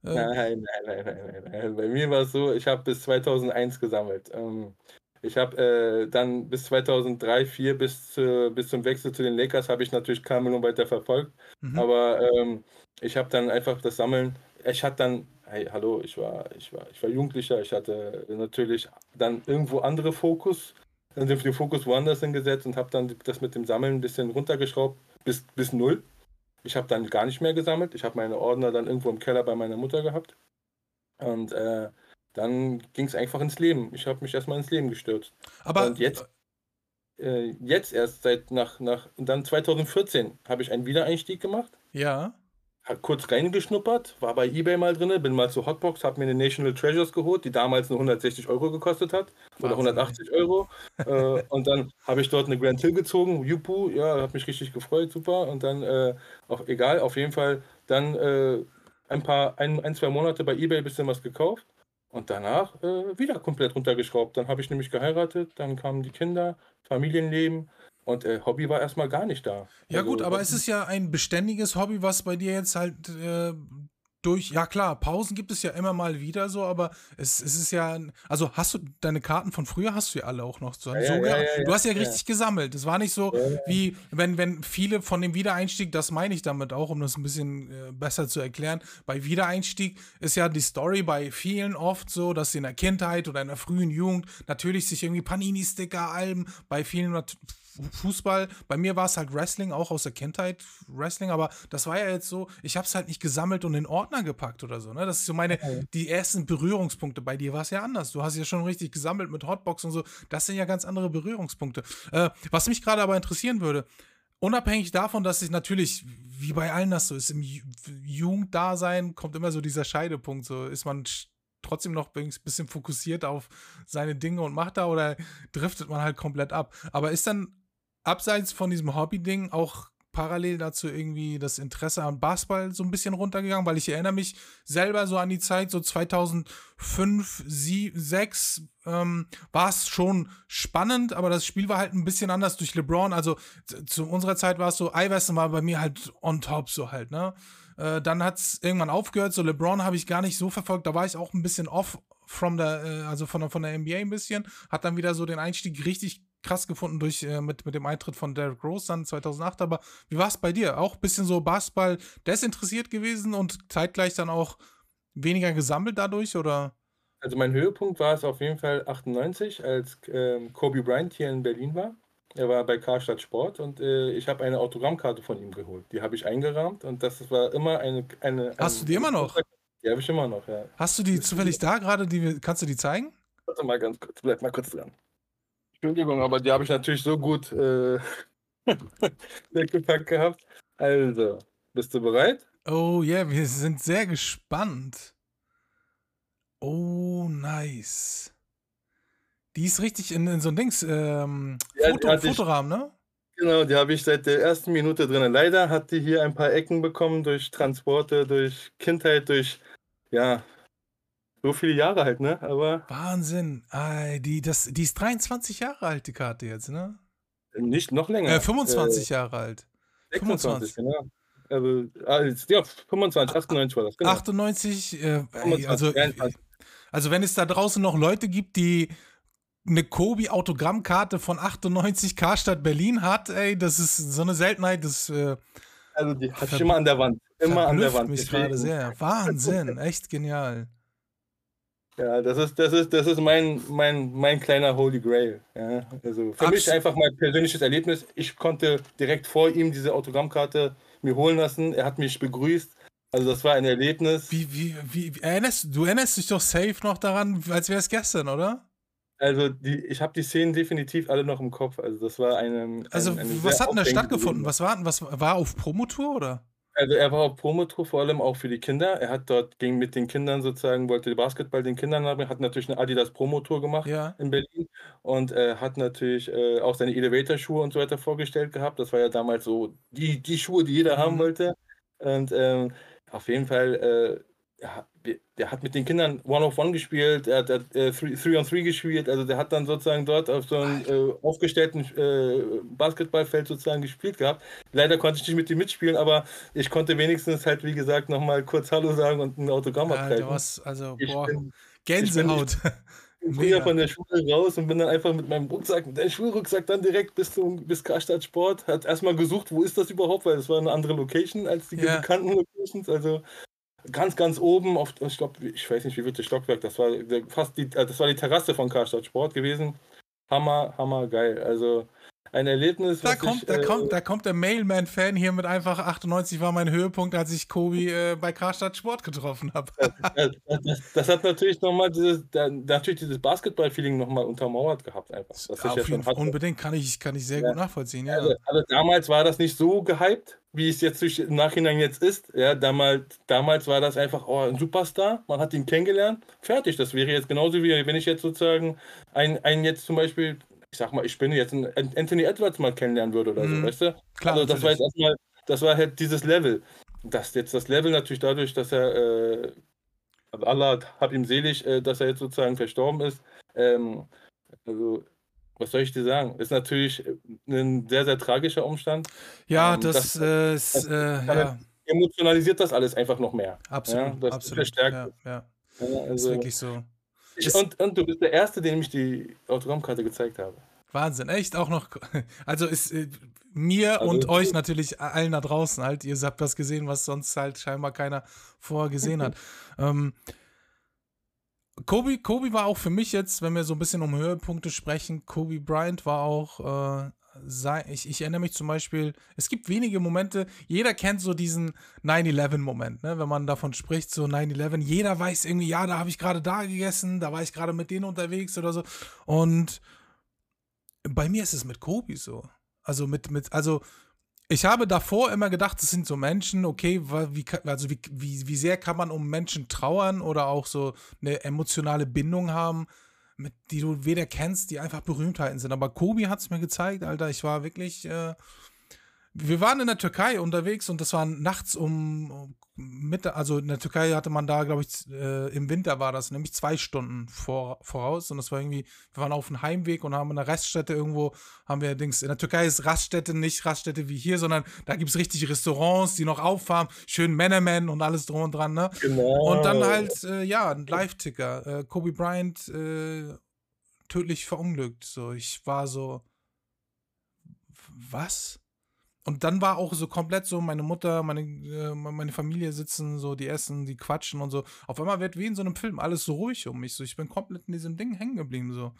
äh, Nein, nein, nein, nein, nein, nein. Bei mir war es so, ich habe bis 2001 gesammelt. Ähm, ich habe äh, dann bis 2003, 2004, bis, zu, bis zum Wechsel zu den Lakers, habe ich natürlich Karl Malone weiter verfolgt. mhm. Aber ähm, ich habe dann einfach das Sammeln, ich hatte dann, hey, hallo, ich war, ich war, ich war Jugendlicher, ich hatte natürlich dann irgendwo andere Fokus, dann den den Fokus woanders hingesetzt und habe dann das mit dem Sammeln ein bisschen runtergeschraubt bis, bis null. Ich habe dann gar nicht mehr gesammelt. Ich habe meine Ordner dann irgendwo im Keller bei meiner Mutter gehabt. Und äh, dann ging es einfach ins Leben. Ich habe mich erstmal ins Leben gestürzt. aber und jetzt- Äh, jetzt erst seit nach, nach, und dann 2014 habe ich einen Wiedereinstieg gemacht. ja, Hat kurz reingeschnuppert, war bei Ebay mal drin, bin mal zur Hotbox, habe mir eine National Treasures geholt, die damals nur 160 Euro gekostet hat oder Wahnsinn, 180 Euro. äh, [LAUGHS] und dann habe ich dort eine Grand Hill gezogen, Jupu, ja, hat mich richtig gefreut, super. Und dann, äh, auch egal, auf jeden Fall dann äh, ein paar, ein, ein, zwei Monate bei Ebay ein bisschen was gekauft und danach äh, wieder komplett runtergeschraubt. Dann habe ich nämlich geheiratet, dann kamen die Kinder, Familienleben und äh, Hobby war erstmal gar nicht da. Ja Also, gut, aber Hobby- es ist ja ein beständiges Hobby, was bei dir jetzt halt äh, durch, ja klar, Pausen gibt es ja immer mal wieder so, aber es, es ist ja, also hast du deine Karten von früher, hast du ja alle auch noch so, Ja, so ja, ja, Du hast ja richtig gesammelt. Es war nicht so, wie wenn, wenn viele von dem Wiedereinstieg, das meine ich damit auch, um das ein bisschen äh, besser zu erklären, bei Wiedereinstieg ist ja die Story bei vielen oft so, dass sie in der Kindheit oder in der frühen Jugend natürlich sich irgendwie Panini-Sticker, Alben, bei vielen Fußball, bei mir war es halt Wrestling, auch aus der Kindheit Wrestling, aber das war ja jetzt so, ich habe es halt nicht gesammelt und in Ordner gepackt oder so, ne? Das ist so meine, die ersten Berührungspunkte. Bei dir war es ja anders. Du hast ja schon richtig gesammelt mit Hotbox und so. Das sind ja ganz andere Berührungspunkte. Äh, was mich gerade aber interessieren würde, unabhängig davon, dass ich natürlich, wie bei allen das so ist, im Ju Jugenddasein kommt immer so dieser Scheidepunkt. So ist man trotzdem noch ein bisschen fokussiert auf seine Dinge und macht da oder driftet man halt komplett ab. Aber ist dann abseits von diesem Hobby-Ding auch parallel dazu irgendwie das Interesse an Basketball so ein bisschen runtergegangen, weil ich erinnere mich selber so an die Zeit, so 2005, 2006 ähm, war es schon spannend, aber das Spiel war halt ein bisschen anders durch LeBron. Also zu, unserer Zeit war es so, Iverson war bei mir halt on top so halt, ne? Äh, dann hat es irgendwann aufgehört. So LeBron habe ich gar nicht so verfolgt. Da war ich auch ein bisschen off from der, äh, also von der, von der NBA ein bisschen. Hat dann wieder so den Einstieg richtig krass gefunden durch äh, mit, mit dem Eintritt von Derrick Rose dann 2008. Aber wie war es bei dir? Auch ein bisschen so Basketball desinteressiert gewesen und zeitgleich dann auch weniger gesammelt dadurch oder? Also mein Höhepunkt war es auf jeden Fall 98, als ähm, Kobe Bryant hier in Berlin war. Er war bei Karstadt Sport und äh, ich habe eine Autogrammkarte von ihm geholt. Die habe ich eingerahmt und das war immer eine. eine Hast ein, du die immer noch? Die habe ich immer noch, ja. Hast du die zufällig da gerade? kannst du die zeigen? Warte mal ganz kurz, bleib mal kurz dran. Entschuldigung, aber die habe ich natürlich so gut äh, [LAUGHS] weggepackt gehabt. Also, bist du bereit? Oh ja, yeah, wir sind sehr gespannt. Oh, nice. Die ist richtig in, in so ein Dings, ähm, ja, Foto, Fotorahmen, ne? Genau, die habe ich seit der ersten Minute drin. Leider hat die hier ein paar Ecken bekommen durch Transporte, durch Kindheit, durch, ja, so viele Jahre halt, ne? Aber. Wahnsinn. Ay, die, das, die ist 23 Jahre alt, die Karte jetzt, ne? Nicht noch länger. Äh, 25 äh, Jahre alt. 26, 25. genau. Also, also, ja, 25, 98 war das, genau. 98, äh, 25, also, also wenn es da draußen noch Leute gibt, die eine Kobi-Autogrammkarte von 98 Karstadt Berlin hat, ey, das ist so eine Seltenheit, das äh, Also die hat immer an der Wand. Immer an der Wand. mich gerade sehr. Wahnsinn, [LAUGHS] echt genial. Ja, das ist, das ist, das ist mein, mein, mein kleiner Holy Grail. Ja, also für Abs mich einfach mein persönliches Erlebnis. Ich konnte direkt vor ihm diese Autogrammkarte mir holen lassen. Er hat mich begrüßt. Also das war ein Erlebnis. Wie, wie, wie, erinnerst, du erinnerst dich doch safe noch daran, als wäre es gestern, oder? Also die, ich habe die Szenen definitiv alle noch im Kopf. Also das war eine. Ein, also eine was hat denn da stattgefunden? Was war, was war auf Promotour oder? Also er war auf Promotour vor allem auch für die Kinder. Er hat dort ging mit den Kindern sozusagen, wollte Basketball den Kindern haben, hat natürlich eine Adidas Promotour gemacht ja. in Berlin und äh, hat natürlich äh, auch seine Elevator-Schuhe und so weiter vorgestellt gehabt. Das war ja damals so die, die Schuhe, die jeder mhm. haben wollte. Und ähm, auf jeden Fall äh, ja, der hat mit den Kindern One-of-One gespielt, er hat äh, Three-on-Three gespielt, also der hat dann sozusagen dort auf so einem äh, aufgestellten äh, Basketballfeld sozusagen gespielt gehabt. Leider konnte ich nicht mit ihm mitspielen, aber ich konnte wenigstens halt, wie gesagt, nochmal kurz Hallo sagen und ein Autogramm ja, abgreifen. also, boah, bin, Gänsehaut. Ich bin [LAUGHS] früher von der Schule raus und bin dann einfach mit meinem Rucksack, mit deinem Schulrucksack dann direkt bis zum bis Karstadt Sport. Hat erstmal gesucht, wo ist das überhaupt, weil es war eine andere Location als die ja. bekannten Locations. Also ganz, ganz oben auf, ich glaube, ich weiß nicht, wie viel das Stockwerk, das war fast die, äh, das war die Terrasse von Karstadt Sport gewesen. Hammer, hammer geil. Also ein Erlebnis. Da kommt, ich, da, äh, kommt, da kommt der Mailman-Fan hier mit einfach 98 war mein Höhepunkt, als ich Kobi äh, bei Karstadt Sport getroffen habe. das, das, das, hat natürlich nochmal dieses, natürlich dieses Basketball-Feeling nochmal untermauert gehabt einfach. Ja, ja unbedingt kann ich, kann ich sehr ja. gut nachvollziehen. Ja. Also, also, damals war das nicht so gehypt, wie es jetzt im Nachhinein jetzt ist. Ja, damals, damals war das einfach oh, ein Superstar, man hat ihn kennengelernt, fertig. Das wäre jetzt genauso wie wenn ich jetzt sozusagen einen jetzt zum Beispiel ich sag mal, ich bin jetzt ein Anthony Edwards mal kennenlernen würde oder so, mhm. weißt du? Klar, also das war jetzt erstmal, das war halt dieses Level. Das jetzt das Level natürlich dadurch, dass er, äh, Allah hat ihm selig, äh, dass er jetzt sozusagen verstorben ist. Ähm, also, was soll ich dir sagen? Ist natürlich ein sehr, sehr tragischer Umstand. Ja, ähm, das, das ist, äh, ja. emotionalisiert das alles einfach noch mehr. Absolut, ja, das absolut. Verstärkt. Ja, ja. also, ist wirklich so. Ich, und, und du bist der Erste, dem ich die Autogrammkarte gezeigt habe. Wahnsinn, echt auch noch. [LAUGHS] Also ist äh, mir also, und euch natürlich allen da draußen halt. Ihr habt das gesehen, was sonst halt scheinbar keiner vorher gesehen hat. [LAUGHS] ähm, Kobe, Kobe war auch für mich jetzt, wenn wir so ein bisschen um Höhepunkte sprechen, Kobe Bryant war auch äh, sein, ich, ich erinnere mich zum Beispiel, es gibt wenige Momente, jeder kennt so diesen 9-11-Moment, ne? wenn man davon spricht, so 9-11, jeder weiß irgendwie, ja, da habe ich gerade da gegessen, da war ich gerade mit denen unterwegs oder so. Und bei mir ist es mit Kobi so. Also mit, mit, also ich habe davor immer gedacht, das sind so Menschen, okay, wie, also wie, wie, wie sehr kann man um Menschen trauern oder auch so eine emotionale Bindung haben mit, die du weder kennst, die einfach Berühmtheiten sind. Aber Kobi hat es mir gezeigt, Alter. Ich war wirklich, äh, wir waren in der Türkei unterwegs und das war nachts um Mitte, also in der Türkei hatte man da, glaube ich, äh, im Winter war das, nämlich zwei Stunden vor, voraus. Und das war irgendwie, wir waren auf dem Heimweg und haben in der Raststätte irgendwo, haben wir Dings, in der Türkei ist Raststätte nicht Raststätte wie hier, sondern da gibt es richtig Restaurants, die noch auffahren, schön Männerman und alles drum und dran, ne? Genau. Und dann halt, äh, ja, ein Live-Ticker. Äh, Kobe Bryant äh, tödlich verunglückt. So, ich war so, was? Und dann war auch so komplett so, meine Mutter, meine, äh, meine Familie sitzen so, die essen, die quatschen und so. Auf einmal wird wie in so einem Film alles so ruhig um mich. So, ich bin komplett in diesem Ding hängen geblieben. So.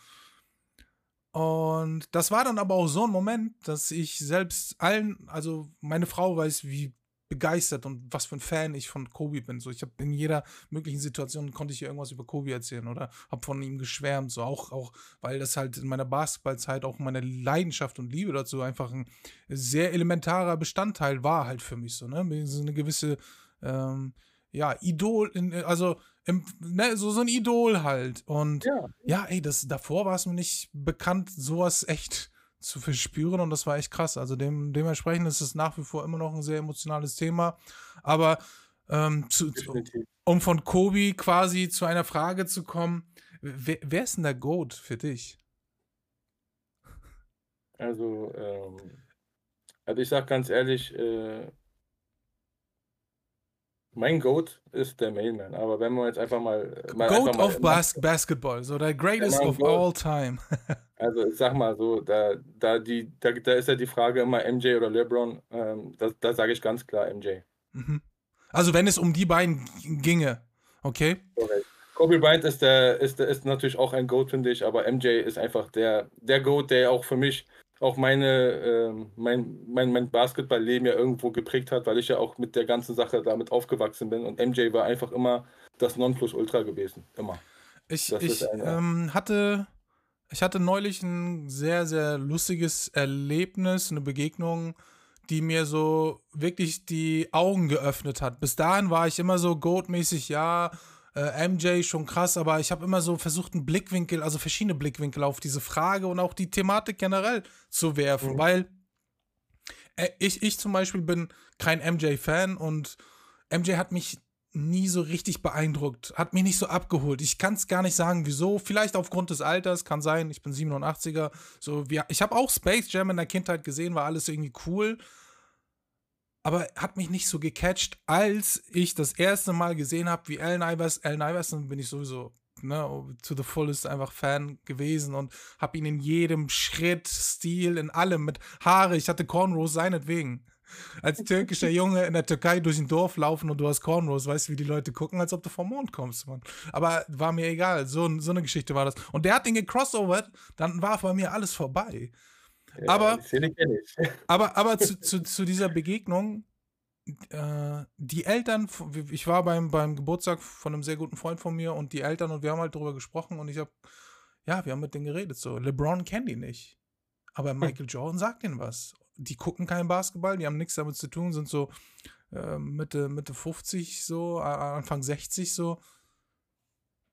Und das war dann aber auch so ein Moment, dass ich selbst allen, also meine Frau weiß, wie begeistert und was für ein Fan ich von Kobe bin. So, ich habe in jeder möglichen Situation konnte ich ihr irgendwas über Kobe erzählen oder habe von ihm geschwärmt. So auch, auch, weil das halt in meiner Basketballzeit auch meine Leidenschaft und Liebe dazu einfach ein sehr elementarer Bestandteil war halt für mich so. Ne, so eine gewisse ähm, ja Idol, also im, ne, so so ein Idol halt. Und ja, ja ey, das davor war es mir nicht bekannt, sowas echt zu verspüren und das war echt krass. Also dem, dementsprechend ist es nach wie vor immer noch ein sehr emotionales Thema. Aber ähm, zu, um von Kobi quasi zu einer Frage zu kommen, wer, wer ist denn der Goat für dich? Also, ähm, also ich sag ganz ehrlich, äh, mein Goat ist der Mailman, aber wenn wir jetzt einfach mal. mal Goat einfach mal of Bas Basketball, so der greatest of all time. [LAUGHS] also ich sag mal so, da, da, die, da, da ist ja die Frage immer MJ oder LeBron. Ähm, da da sage ich ganz klar MJ. Mhm. Also wenn es um die beiden ginge, okay? okay. Kobe Bryant ist, der, ist, der, ist natürlich auch ein Goat, finde ich, aber MJ ist einfach der, der Goat, der auch für mich auch meine, äh, mein, mein, mein Basketballleben ja irgendwo geprägt hat, weil ich ja auch mit der ganzen Sache damit aufgewachsen bin. Und MJ war einfach immer das Nonplusultra gewesen. Immer. Ich, ich ähm, hatte. Ich hatte neulich ein sehr, sehr lustiges Erlebnis, eine Begegnung, die mir so wirklich die Augen geöffnet hat. Bis dahin war ich immer so goatmäßig, ja, äh, MJ schon krass, aber ich habe immer so versucht, einen Blickwinkel, also verschiedene Blickwinkel auf diese Frage und auch die Thematik generell zu werfen, mhm. weil äh, ich, ich zum Beispiel bin kein MJ-Fan und MJ hat mich nie so richtig beeindruckt, hat mich nicht so abgeholt. Ich kann es gar nicht sagen, wieso. Vielleicht aufgrund des Alters, kann sein. Ich bin 87er. So, wir, ich habe auch Space Jam in der Kindheit gesehen, war alles irgendwie cool aber hat mich nicht so gecatcht, als ich das erste Mal gesehen habe, wie Allen Iverson, Allen Iverson bin ich sowieso ne, to the fullest einfach Fan gewesen und habe ihn in jedem Schritt, Stil, in allem mit Haare, ich hatte Cornrows seinetwegen. Als türkischer [LAUGHS] Junge in der Türkei durch ein Dorf laufen und du hast Cornrows, weißt du, wie die Leute gucken, als ob du vom Mond kommst, Mann. Aber war mir egal, so, so eine Geschichte war das. Und der hat den gecrossovert, dann war bei mir alles vorbei aber, [LAUGHS] aber, aber zu, zu, zu dieser Begegnung, äh, die Eltern, ich war beim, beim Geburtstag von einem sehr guten Freund von mir und die Eltern und wir haben halt darüber gesprochen und ich habe, ja, wir haben mit denen geredet. So, LeBron kennt die nicht. Aber hm. Michael Jordan sagt ihnen was. Die gucken keinen Basketball, die haben nichts damit zu tun, sind so äh, Mitte, Mitte 50, so, Anfang 60, so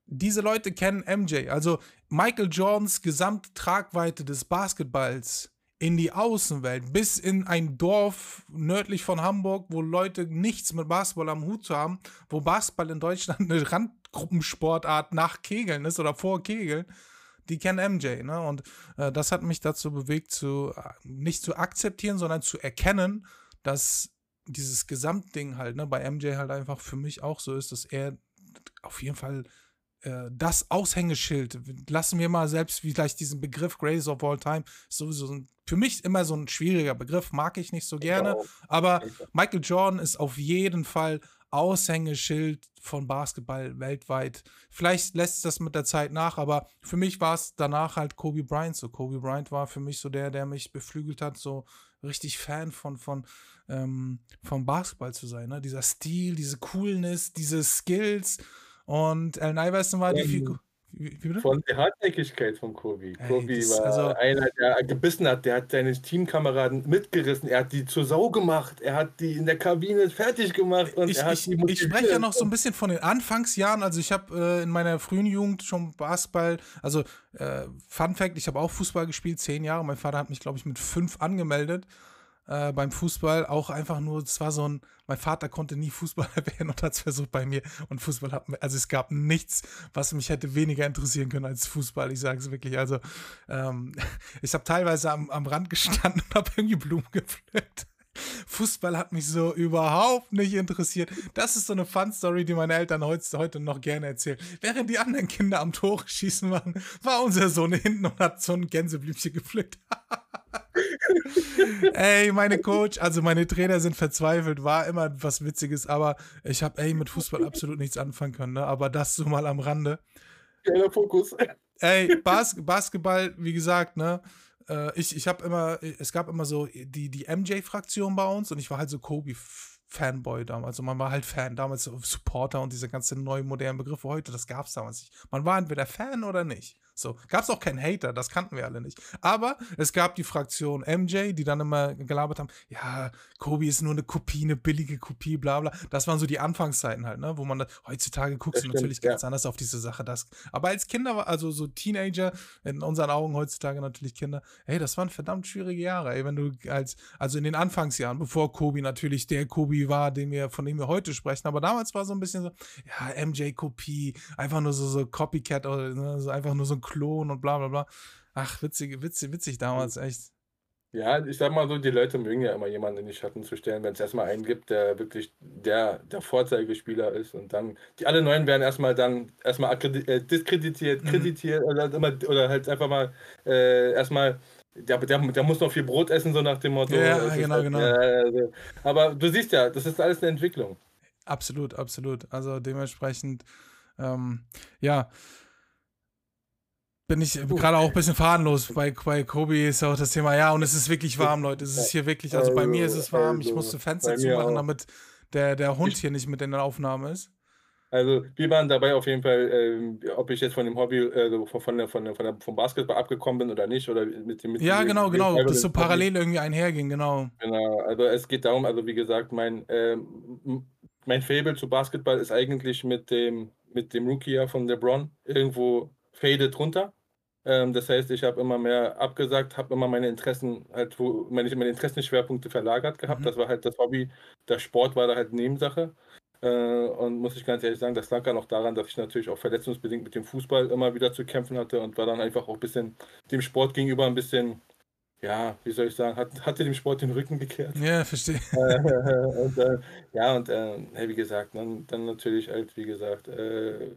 diese Leute kennen MJ. Also Michael Jordans Gesamttragweite des Basketballs in die Außenwelt, bis in ein Dorf nördlich von Hamburg, wo Leute nichts mit Basketball am Hut zu haben, wo Basketball in Deutschland eine Randgruppensportart nach Kegeln ist oder vor Kegeln, die kennen MJ. Ne? Und äh, das hat mich dazu bewegt, zu, äh, nicht zu akzeptieren, sondern zu erkennen, dass dieses Gesamtding halt ne, bei MJ halt einfach für mich auch so ist, dass er auf jeden Fall das Aushängeschild, lassen wir mal selbst vielleicht diesen Begriff Greatest of All Time, ist sowieso ein, für mich immer so ein schwieriger Begriff, mag ich nicht so gerne, aber Michael Jordan ist auf jeden Fall Aushängeschild von Basketball weltweit. Vielleicht lässt das mit der Zeit nach, aber für mich war es danach halt Kobe Bryant so. Kobe Bryant war für mich so der, der mich beflügelt hat, so richtig Fan von, von, ähm, vom Basketball zu sein. Ne? Dieser Stil, diese Coolness, diese Skills und Allen Iverson war die Figur. Wie, wie von der Hartnäckigkeit von Kobe. Ey, Kobe war also, einer, der gebissen hat, der hat seine Teamkameraden mitgerissen, er hat die zur Sau gemacht, er hat die in der Kabine fertig gemacht und ich, er hat ich, die Ich spreche ja noch so ein bisschen von den Anfangsjahren, also ich habe äh, in meiner frühen Jugend schon Basketball, also äh, Fun Fact, ich habe auch Fußball gespielt, zehn Jahre, mein Vater hat mich glaube ich mit fünf angemeldet äh, beim Fußball auch einfach nur, es war so ein, mein Vater konnte nie Fußballer [LAUGHS] werden und hat es versucht bei mir und Fußball hat, also es gab nichts, was mich hätte weniger interessieren können als Fußball, ich sage es wirklich, also ähm, [LAUGHS] ich habe teilweise am, am Rand gestanden und habe irgendwie Blumen gepflückt. [LAUGHS] Fußball hat mich so überhaupt nicht interessiert. Das ist so eine Fun-Story, die meine Eltern heute, noch gerne erzählen. Während die anderen Kinder am Tore schießen waren, war unser Sohn hinten und hat so ein Gänseblümchen gepflückt. Ey, meine Coach, also meine Trainer sind verzweifelt, war immer was Witziges, aber ich habe, ey, mit Fußball absolut nichts anfangen können, ne? aber das so mal am Rande. Geiler Fokus. Ey, Bas Basketball, wie gesagt, ne? Äh, ich ich habe immer, es gab immer so die, die MJ-Fraktion bei uns und ich war halt so Kobe. Fanboy damals. Also man war halt Fan, damals Supporter und diese ganzen neuen modernen Begriffe heute, das gab es damals nicht. Man war entweder Fan oder nicht. So, gab es auch keinen Hater, das kannten wir alle nicht. Aber es gab die Fraktion MJ, die dann immer gelabert haben, ja, Kobe ist nur eine Kopie, eine billige Kopie, bla bla. Das waren so die Anfangszeiten halt, ne? Wo man heutzutage guckst du natürlich ja. ganz anders auf diese Sache. Das, aber als Kinder, also so Teenager, in unseren Augen heutzutage natürlich Kinder, ey, das waren verdammt schwierige Jahre, ey, wenn du als, also in den Anfangsjahren, bevor Kobe natürlich der Kobe war, den wir, von dem wir heute sprechen, aber damals war so ein bisschen so, ja, MJ-Kopie, einfach nur so, so Copycat oder ne, so einfach nur so ein Klon und bla bla bla. Ach, witzig, witzig, witzig damals, echt. Ja, ich sag mal so, die Leute mögen ja immer jemanden in die Schatten zu stellen, wenn es erstmal einen gibt, der wirklich der, der Vorzeigespieler ist und dann, die alle Neuen werden erstmal dann erstmal äh, diskreditiert, mhm. kreditiert oder, oder halt einfach mal äh, erstmal der, der, der muss noch viel Brot essen, so nach dem Motto. Ja, genau, halt, genau. Also, aber du siehst ja, das ist alles eine Entwicklung. Absolut, absolut. Also dementsprechend, ähm, ja, bin ich gerade auch ein bisschen fadenlos. Bei, bei Kobe ist auch das Thema, ja, und es ist wirklich warm, Leute. Es ist hier wirklich, also bei mir ist es warm. Ich musste Fenster zumachen, damit der, der Hund hier nicht mit in der Aufnahme ist. Also wir waren dabei auf jeden Fall, äh, ob ich jetzt von dem Hobby, äh, von der, von der, von der, vom Basketball abgekommen bin oder nicht. Oder mit dem, mit ja, genau, genau. Ob das so parallel Hobby. irgendwie einherging, genau. Genau, also es geht darum, also wie gesagt, mein, äh, mein Fable zu Basketball ist eigentlich mit dem, mit dem Rookie von LeBron irgendwo faded runter. Ähm, das heißt, ich habe immer mehr abgesagt, habe immer meine Interessen, halt, wo meine, meine Interessenschwerpunkte verlagert gehabt. Mhm. Das war halt das Hobby. Der Sport war da halt Nebensache. Äh, und muss ich ganz ehrlich sagen, das lag ja noch daran, dass ich natürlich auch verletzungsbedingt mit dem Fußball immer wieder zu kämpfen hatte und war dann einfach auch ein bisschen dem Sport gegenüber ein bisschen, ja, wie soll ich sagen, hat, hatte dem Sport den Rücken gekehrt. Ja, verstehe. [LAUGHS] und, äh, ja, und äh, wie gesagt, dann, dann natürlich halt, wie gesagt, äh,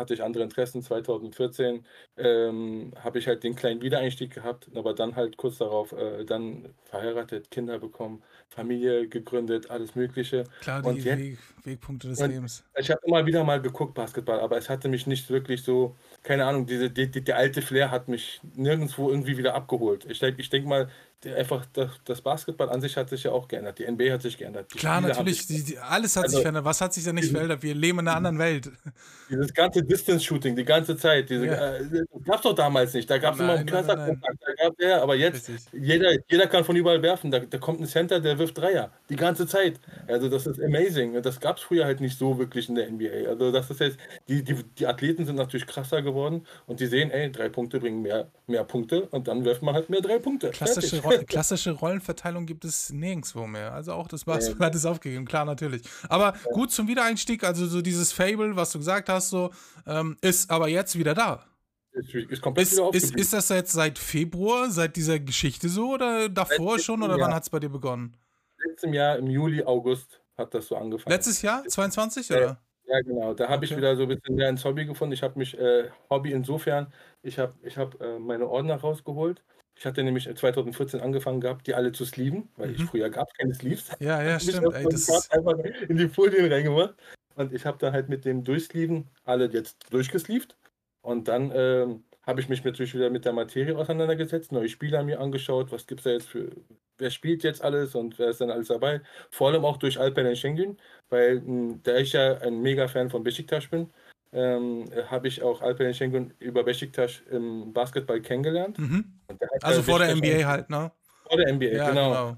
hatte ich andere Interessen. 2014 ähm, habe ich halt den kleinen Wiedereinstieg gehabt, aber dann halt kurz darauf äh, dann verheiratet, Kinder bekommen, Familie gegründet, alles Mögliche. Klar, die und Weg, Wegpunkte des Lebens. Ich habe immer wieder mal geguckt, Basketball, aber es hatte mich nicht wirklich so, keine Ahnung, diese, die, die, der alte Flair hat mich nirgendwo irgendwie wieder abgeholt. Ich, ich denke mal, einfach das, Basketball an sich hat sich ja auch geändert. Die NBA hat sich geändert. Klar, Spiele natürlich. Die, die, alles hat also, sich verändert. Was hat sich denn nicht verändert? Wir leben in einer anderen Welt. [LAUGHS] Dieses ganze Distance-Shooting, die ganze Zeit. Diese, ja. äh, das gab es doch damals nicht. Da gab es immer einen Körperkontakt. Ja, aber jetzt, jeder, jeder kann von überall werfen. Da, da kommt ein Center, der wirft Dreier. Die ganze Zeit. Also, das ist amazing. Das gab es früher halt nicht so wirklich in der NBA. Also, das ist jetzt, die, die, die Athleten sind natürlich krasser geworden und die sehen, ey, drei Punkte bringen mehr, mehr Punkte und dann wirft man halt mehr drei Punkte. Klassische klassische Rollenverteilung gibt es nirgendwo mehr. Also auch das Basketball hat es aufgegeben, klar, natürlich. Aber gut zum Wiedereinstieg, also so dieses Fable, was du gesagt hast, so, ähm, ist aber jetzt wieder da. Ist, ist ist, ist, ist das jetzt seit Februar, seit dieser Geschichte so oder davor schon oder Jahr. wann hat es bei dir begonnen? Letztes Jahr im Juli, August hat das so angefangen. Letztes Jahr? 22 oder? Ja, genau. Da habe okay. ich wieder so ein bisschen mehr ins Hobby gefunden. Ich habe mich, äh, Hobby insofern, ich habe ich hab, äh, meine Ordner rausgeholt ich hatte nämlich 2014 angefangen gehabt, die alle zu sleeven, weil mhm. ich früher gab keine Sleeves. Ja, ja, [LAUGHS] stimmt. Ey, das einfach in die Folien reingemacht. Und ich habe dann halt mit dem Durchsleeven alle jetzt durchgesleeved. Und dann ähm, habe ich mich natürlich wieder mit der Materie auseinandergesetzt, neue Spieler mir angeschaut, was gibt es da jetzt für, wer spielt jetzt alles und wer ist dann alles dabei. Vor allem auch durch Alperen Schengen, weil da ich ja ein mega Fan von Besiktas bin, ähm, habe ich auch Alperen Schengen über Besiktas im Basketball kennengelernt. Mhm. Also vor der NBA halt, ne? Vor der NBA, ja, genau. genau.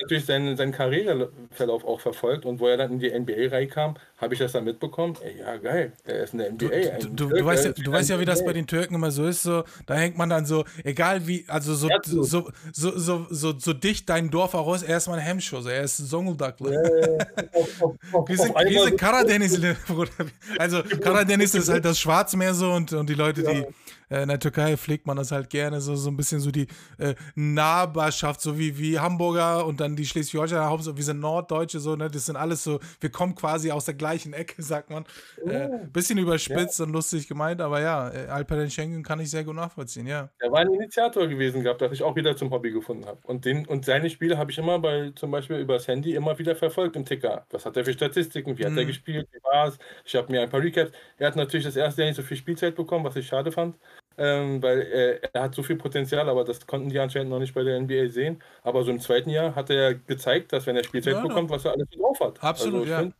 Natürlich seinen, seinen Karriereverlauf auch verfolgt und wo er dann in die NBA reinkam, habe ich das dann mitbekommen. Ey, ja, geil, er ist in der NBA. Du, du, du, du weißt, ja, du weißt ja, wie das bei den Türken immer so ist. So, da hängt man dann so, egal wie, also so, so, so, so, so, so, dicht dein Dorf auch ist, er ist mal ein Hemmschuss, er ist Zonguldaklı. Ja, ja, [LAUGHS] wir sind, wir sind Karadeniz, [LAUGHS] Bruder. Also Karadeniz ist halt das Schwarzmeer so und, und die Leute, die äh, in der Türkei pflegt man das halt gerne, so, so ein bisschen so die äh, Nahbarschaft, so wie, wie Hamburger und dann die Schleswig-Holsteiner Hauptsache, wir sind Norddeutsche, so, ne, das sind alles so, wir kommen quasi aus der gleichen Ecke, [LAUGHS] sagt man. Äh, bisschen überspitzt ja. und lustig gemeint, aber ja, äh, Alperen Schengen kann ich sehr gut nachvollziehen, ja. Er war ein Initiator gewesen gehabt, das ich auch wieder zum Hobby gefunden habe. Und, den, und seine Spiele habe ich immer bei, zum Beispiel übers Handy immer wieder verfolgt im Ticker. Was hat er für Statistiken, wie hat mhm. er gespielt, wie war es? Ich habe mir ein paar Recaps. Er hat natürlich das erste Jahr nicht so viel Spielzeit bekommen, was ich schade fand ähm, weil äh, er hat so viel Potenzial, aber das konnten die anscheinend noch nicht bei der NBA sehen. Aber so im zweiten Jahr hat er gezeigt, dass wenn er Spielzeit ja, bekommt, was er alles drauf hat. Absolut, also ja. Find,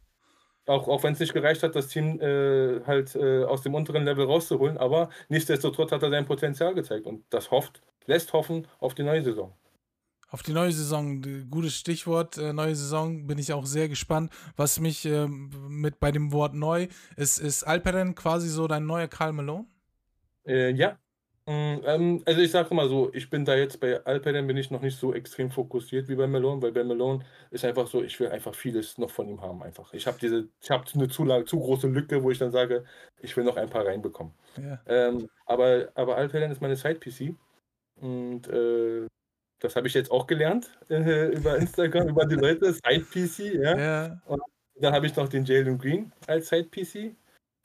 auch, auch wenn es nicht gereicht hat, das Team äh, halt äh, aus dem unteren Level rauszuholen, aber nichtsdestotrotz hat er sein Potenzial gezeigt und das hofft, lässt hoffen auf die neue Saison. Auf die neue Saison, gutes Stichwort, äh, neue Saison, bin ich auch sehr gespannt. Was mich äh, mit bei dem Wort neu ist, ist Alperen quasi so dein neuer Karl Malone? Äh, ja. Mm, ähm, also ich sage mal so, ich bin da jetzt bei Alperen bin ich noch nicht so extrem fokussiert wie bei Malone, weil bei Malone ist einfach so, ich will einfach vieles noch von ihm haben einfach. Ich habe diese, ich habe eine zu, lang, zu große Lücke, wo ich dann sage, ich will noch ein paar reinbekommen. Ja. Ähm, aber, aber Alperen ist meine Side-PC und äh, das habe ich jetzt auch gelernt äh, über Instagram, über die Leute, Side-PC, ja. ja. Und dann habe ich noch den Jalen Green als Side-PC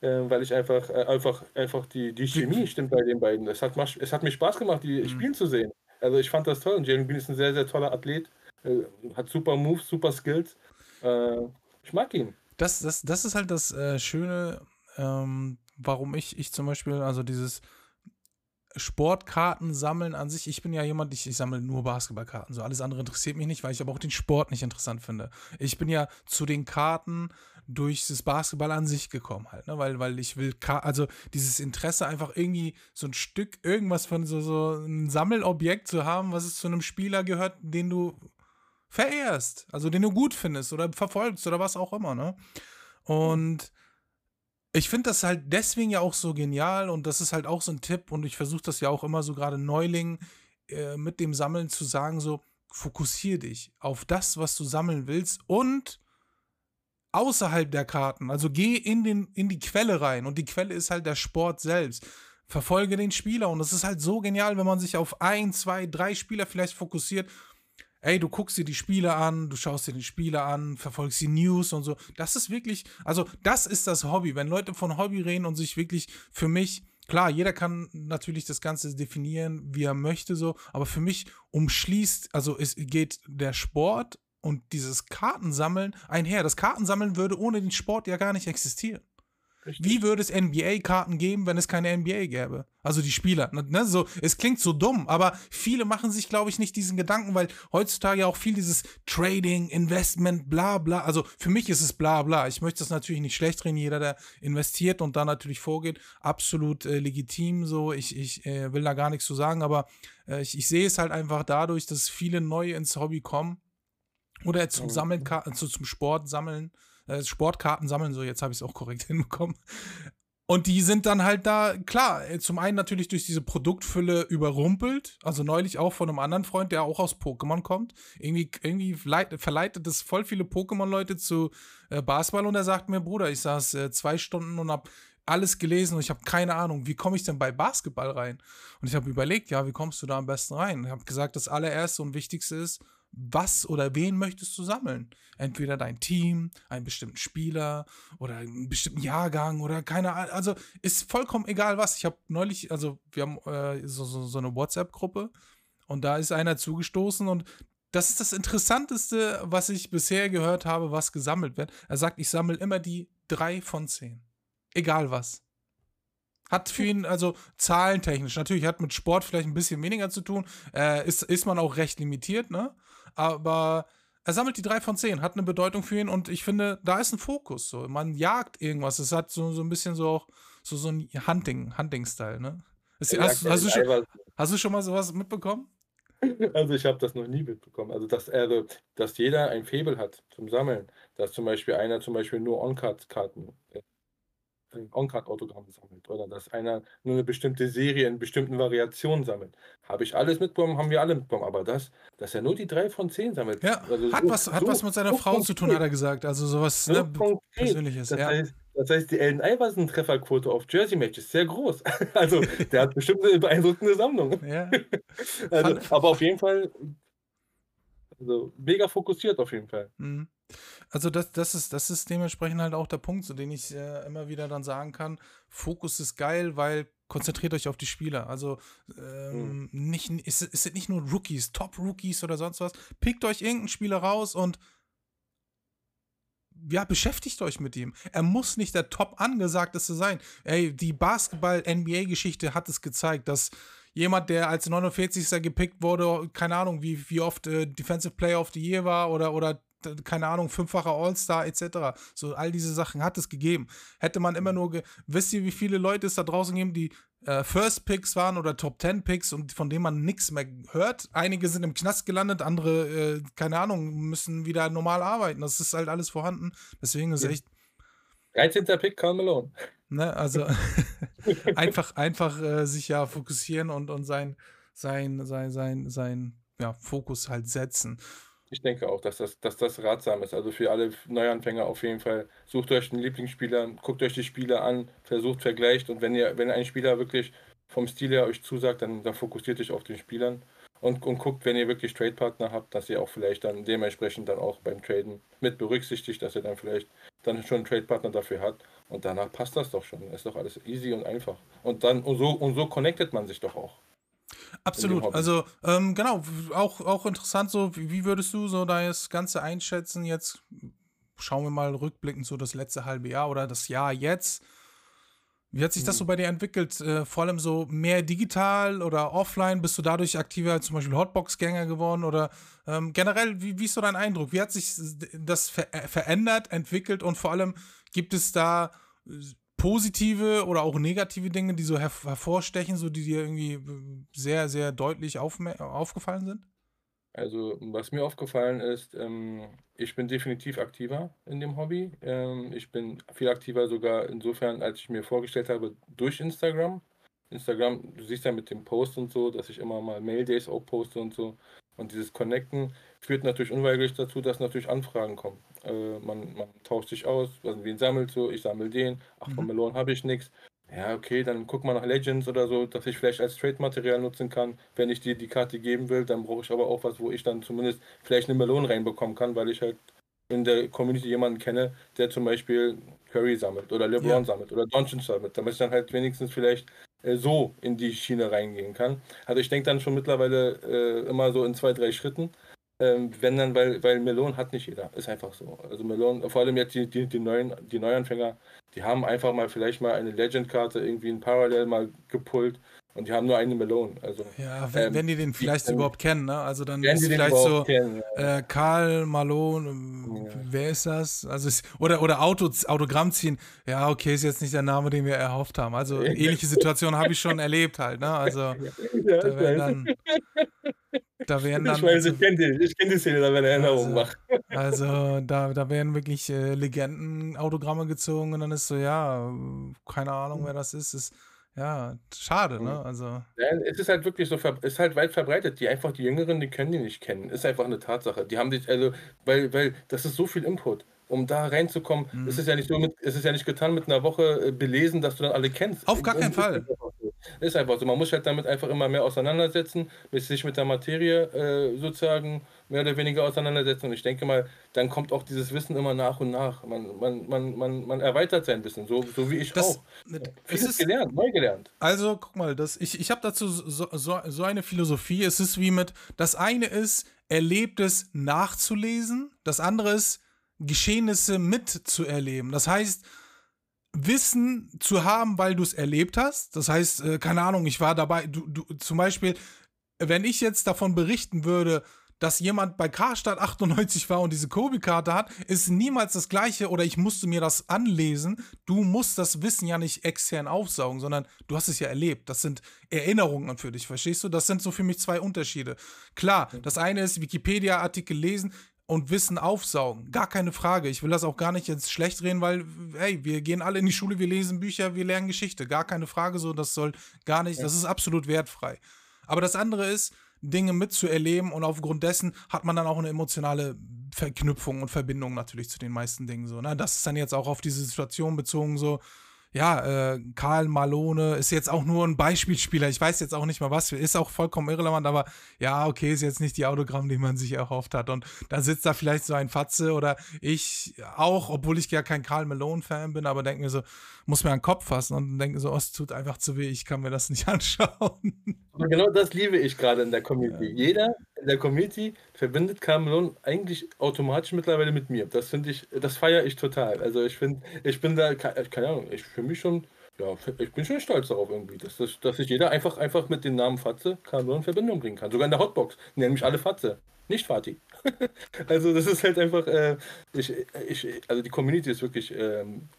äh, weil ich einfach, äh, einfach, einfach die, die Chemie stimmt bei den beiden. Es hat, es hat mir Spaß gemacht, die mhm. spielen zu sehen. Also ich fand das toll und Jalen Green ist ein sehr, sehr toller Athlet, äh, hat super Moves, super Skills. Äh, ich mag ihn. Das, das, das ist halt das äh, Schöne, ähm, warum ich, ich zum Beispiel, also dieses Sportkarten sammeln an sich, ich bin ja jemand, ich, ich sammle nur Basketballkarten, so alles andere interessiert mich nicht, weil ich aber auch den Sport nicht interessant finde. Ich bin ja zu den Karten durch das Basketball an sich gekommen halt, ne? weil, weil ich will, also dieses Interesse einfach irgendwie so ein Stück, irgendwas von so, so ein Sammelobjekt zu haben, was es zu einem Spieler gehört, den du verehrst, also den du gut findest oder verfolgst oder was auch immer, ne? Und ich finde das halt deswegen ja auch so genial und das ist halt auch so ein Tipp und ich versuche das ja auch immer so gerade Neulingen äh, mit dem Sammeln zu sagen, so fokussiere dich auf das, was du sammeln willst und außerhalb der Karten. Also geh in, den, in die Quelle rein und die Quelle ist halt der Sport selbst. Verfolge den Spieler und das ist halt so genial, wenn man sich auf ein, zwei, drei Spieler vielleicht fokussiert. Ey, du guckst dir die Spiele an, du schaust dir die Spiele an, verfolgst die News und so. Das ist wirklich, also das ist das Hobby. Wenn Leute von Hobby reden und sich wirklich für mich Klar, jeder kann natürlich das Ganze definieren, wie er möchte, so, aber für mich umschließt, also es geht der Sport und dieses Kartensammeln einher. Das Kartensammeln würde ohne den Sport ja gar nicht existieren. Richtig. Wie würde es NBA-Karten geben, wenn es keine NBA gäbe? Also die Spieler. Ne, ne? So, es klingt so dumm, aber viele machen sich, glaube ich, nicht diesen Gedanken, weil heutzutage auch viel dieses Trading, Investment, bla bla. Also für mich ist es bla bla. Ich möchte das natürlich nicht schlecht reden. Jeder, der investiert und da natürlich vorgeht, absolut äh, legitim. So, ich, ich äh, will da gar nichts zu sagen, aber äh, ich, ich sehe es halt einfach dadurch, dass viele neu ins Hobby kommen oder zum Sammeln, zu, zum Sport sammeln, äh, Sportkarten sammeln, so jetzt habe ich es auch korrekt [LAUGHS] hinbekommen. Und die sind dann halt da, klar, äh, zum einen natürlich durch diese Produktfülle überrumpelt. Also neulich auch von einem anderen Freund, der auch aus Pokémon kommt. Irgendwie, irgendwie verleitet es voll viele Pokémon-Leute zu äh, Basketball und er sagt mir, Bruder, ich saß äh, zwei Stunden und habe alles gelesen und ich habe keine Ahnung, wie komme ich denn bei Basketball rein? Und ich habe überlegt, ja, wie kommst du da am besten rein? Ich habe gesagt, das allererste und wichtigste ist, was oder wen möchtest du sammeln? Entweder dein Team, einen bestimmten Spieler oder einen bestimmten Jahrgang oder keine Ahnung. Also ist vollkommen egal was. Ich habe neulich, also wir haben äh, so, so, so eine WhatsApp-Gruppe und da ist einer zugestoßen und das ist das Interessanteste, was ich bisher gehört habe, was gesammelt wird. Er sagt, ich sammle immer die drei von zehn. Egal was. Hat für ihn, also zahlentechnisch, natürlich hat mit Sport vielleicht ein bisschen weniger zu tun, äh, ist, ist man auch recht limitiert, ne? Aber er sammelt die drei von zehn, hat eine Bedeutung für ihn und ich finde, da ist ein Fokus. So. Man jagt irgendwas. Es hat so, so ein bisschen so auch so, so ein Hunting, Hunting-Style, ne? Ist, hast, hast, du schon, hast du schon mal sowas mitbekommen? Also ich habe das noch nie mitbekommen. Also dass, also, dass jeder ein Faible hat zum Sammeln. Dass zum Beispiel einer zum Beispiel nur On-Card-Karten äh, On-Card-Autogramme sammelt oder dass einer nur eine bestimmte Serie in bestimmten Variationen sammelt. Habe ich alles mitbekommen, haben wir alle mitbekommen. Aber das, dass er nur die drei von zehn sammelt. Ja, also hat, so, was, hat so, was mit seiner so Frau zu tun, hat er gesagt. Also sowas So ne, konkret. Persönliches. Das, Ja. heißt, das heißt, die Allen Iverson-Trefferquote auf Jersey-Match ist sehr groß. [LAUGHS] Also der hat bestimmt eine beeindruckende Sammlung. ja. [LAUGHS] Also, aber auf jeden Fall, also mega fokussiert auf jeden Fall. Mhm. Also das, das, ist, das ist dementsprechend halt auch der Punkt, zu dem ich äh, immer wieder dann sagen kann, Fokus ist geil, weil konzentriert euch auf die Spieler. Also ähm, nicht, es, es sind nicht nur Rookies, Top-Rookies oder sonst was. Pickt euch irgendeinen Spieler raus und ja, beschäftigt euch mit ihm. Er muss nicht der top angesagteste sein. Ey, die Basketball-NBA-Geschichte hat es gezeigt, dass jemand, der als 49. gepickt wurde, keine Ahnung, wie, wie oft äh, Defensive Player of the Year war oder, oder keine Ahnung, fünffacher All-Star etc. So, all diese Sachen hat es gegeben. Hätte man immer nur, ge wisst ihr, wie viele Leute es da draußen geben, die äh, First Picks waren oder Top 10 Picks und von denen man nichts mehr hört? Einige sind im Knast gelandet, andere, äh, keine Ahnung, müssen wieder normal arbeiten. Das ist halt alles vorhanden. Deswegen ist Ja. echt 13. Pick, Karl Malone. Ne, also [LAUGHS] einfach, einfach äh, sich ja fokussieren und, und sein, sein, sein, sein, sein ja, Fokus halt setzen. Ich denke auch, dass das, dass das ratsam ist. Also für alle Neuanfänger auf jeden Fall. Sucht euch einen Lieblingsspieler, guckt euch die Spieler an, versucht, vergleicht. Und wenn ihr, wenn ein Spieler wirklich vom Stil her euch zusagt, dann, dann fokussiert euch auf den Spielern. Und, und guckt, wenn ihr wirklich Trade-Partner habt, dass ihr auch vielleicht dann dementsprechend dann auch beim Traden mit berücksichtigt, dass ihr dann vielleicht dann schon einen Trade-Partner dafür hat. Und danach passt das doch schon. Ist doch alles easy und einfach. Und dann, und so, und so connectet man sich doch auch. Absolut. Also, ähm, genau, auch, auch interessant, so, wie, wie würdest du so das Ganze einschätzen? Jetzt schauen wir mal rückblickend so das letzte halbe Jahr oder das Jahr jetzt. Wie hat sich das so bei dir entwickelt? Äh, vor allem so mehr digital oder offline? Bist du dadurch aktiver als zum Beispiel Hotbox-Gänger geworden? Oder ähm, generell, wie, wie ist so dein Eindruck? Wie hat sich das ver verändert, entwickelt und vor allem gibt es da äh, positive oder auch negative Dinge, die so herv hervorstechen, so die dir irgendwie äh, sehr, sehr deutlich aufgefallen sind? Also, was mir aufgefallen ist, ähm, ich bin definitiv aktiver in dem Hobby. Ähm, ich bin viel aktiver sogar insofern, als ich mir vorgestellt habe, durch Instagram. Instagram, du siehst ja mit dem Post und so, dass ich immer mal Mail Days auch poste und so. Und dieses Connecten führt natürlich unweigerlich dazu, dass natürlich Anfragen kommen. Äh, man, man tauscht sich aus, also wen sammelt so, ich sammle den, ach von Mhm. Melon habe ich nichts. Ja, okay, dann guck mal nach Legends oder so, dass ich vielleicht als Trade-Material nutzen kann. Wenn ich dir die Karte geben will, dann brauche ich aber auch was, wo ich dann zumindest vielleicht eine Melone reinbekommen kann, weil ich halt in der Community jemanden kenne, der zum Beispiel Curry sammelt oder LeBron Ja. sammelt oder Doncic sammelt, damit ich dann halt wenigstens vielleicht äh, so in die Schiene reingehen kann. Also ich denke dann schon mittlerweile äh, immer so in zwei, drei Schritten. Ähm, wenn dann, weil, weil Melon hat nicht jeder. Ist einfach so. Also Melon, vor allem jetzt die, die, die, neuen, die Neuanfänger, die haben einfach mal vielleicht mal eine Legend-Karte irgendwie in Parallel mal gepullt und die haben nur eine Melon. Also Ja, wenn, Ähm, wenn die den vielleicht ähm, überhaupt kennen, ne? Also dann werden ist vielleicht so kennen? äh, Karl Malone, ähm, Ja. wer ist das? Also es, oder oder Auto, Autogramm ziehen. Ja, okay, ist jetzt nicht der Name, den wir erhofft haben. Also ähnliche Situationen habe ich schon erlebt halt, ne? Also [LAUGHS] Ja, da werden dann da werden dann Ich weiß, also, ich kenne die, ich kenn die Szene, da wenn er Erinnerungen Also, macht. [LAUGHS] also da, da werden wirklich äh, Legenden-Autogramme gezogen und dann ist so, ja, keine Ahnung, wer das ist. Ist ja schade, ne? Also Ja, es ist halt wirklich so, ist halt weit verbreitet. Die einfach, die Jüngeren, die können die nicht kennen. Ist einfach eine Tatsache. Die haben dich, also, weil, weil das ist so viel Input. Um da reinzukommen, Mhm. ist es ja nicht so mit, ist es ja nicht getan mit einer Woche äh, belesen, dass du dann alle kennst. Auf gar keinen Fall. Ist einfach so. Man muss sich halt damit einfach immer mehr auseinandersetzen, mit sich mit der Materie äh, sozusagen mehr oder weniger auseinandersetzen. Und ich denke mal, dann kommt auch dieses Wissen immer nach und nach. Man, man, man, man, man erweitert sein Wissen, so, so wie ich das, auch. es Vieles ist, gelernt, neu gelernt. Also, guck mal, das, ich, ich habe dazu so, so, so eine Philosophie. Es ist wie mit, das eine ist, Erlebtes nachzulesen, das andere ist, Geschehnisse mitzuerleben. Das heißt, Wissen zu haben, weil du es erlebt hast. Das heißt, äh, keine Ahnung, ich war dabei, du, du, zum Beispiel, wenn ich jetzt davon berichten würde, dass jemand bei Karstadt 98 war und diese Kobi-Karte hat, ist niemals das gleiche oder ich musste mir das anlesen. Du musst das Wissen ja nicht extern aufsaugen, sondern du hast es ja erlebt. Das sind Erinnerungen für dich, verstehst du? Das sind so für mich zwei Unterschiede. Klar, das eine ist Wikipedia-Artikel lesen, und Wissen aufsaugen. Gar keine Frage. Ich will das auch gar nicht jetzt schlecht reden, weil, hey, wir gehen alle in die Schule, wir lesen Bücher, wir lernen Geschichte. Gar keine Frage so, das soll gar nicht, das ist absolut wertfrei. Aber das andere ist, Dinge mitzuerleben und aufgrund dessen hat man dann auch eine emotionale Verknüpfung und Verbindung natürlich zu den meisten Dingen so. Ne? Das ist dann jetzt auch auf diese Situation bezogen so, ja, äh, Karl Malone ist jetzt auch nur ein Beispielspieler. Ich weiß jetzt auch nicht mal was, ist auch vollkommen irrelevant, aber ja, okay, ist jetzt nicht die Autogramm, die man sich erhofft hat. Und da sitzt da vielleicht so ein Fatze oder ich auch, obwohl ich ja kein Karl Malone-Fan bin, aber denke mir so, muss mir an den Kopf fassen und denke so, oh, es tut einfach zu weh, ich kann mir das [LAUGHS] nicht anschauen. Aber genau das liebe ich gerade in der Community. Ja. Jeder in der Community verbindet Carmelon eigentlich automatisch mittlerweile mit mir. Das finde ich, das feiere ich total. Also ich finde, ich bin da, keine Ahnung, ich für mich schon, ja, ich bin schon stolz darauf irgendwie, dass, dass, dass sich jeder einfach, einfach mit dem Namen Fatze Carmelon in Verbindung bringen kann. Sogar in der Hotbox nennen mich alle Fatze, nicht Fatih. [LAUGHS] also das ist halt einfach, äh, ich, ich, also die Community ist wirklich ähm,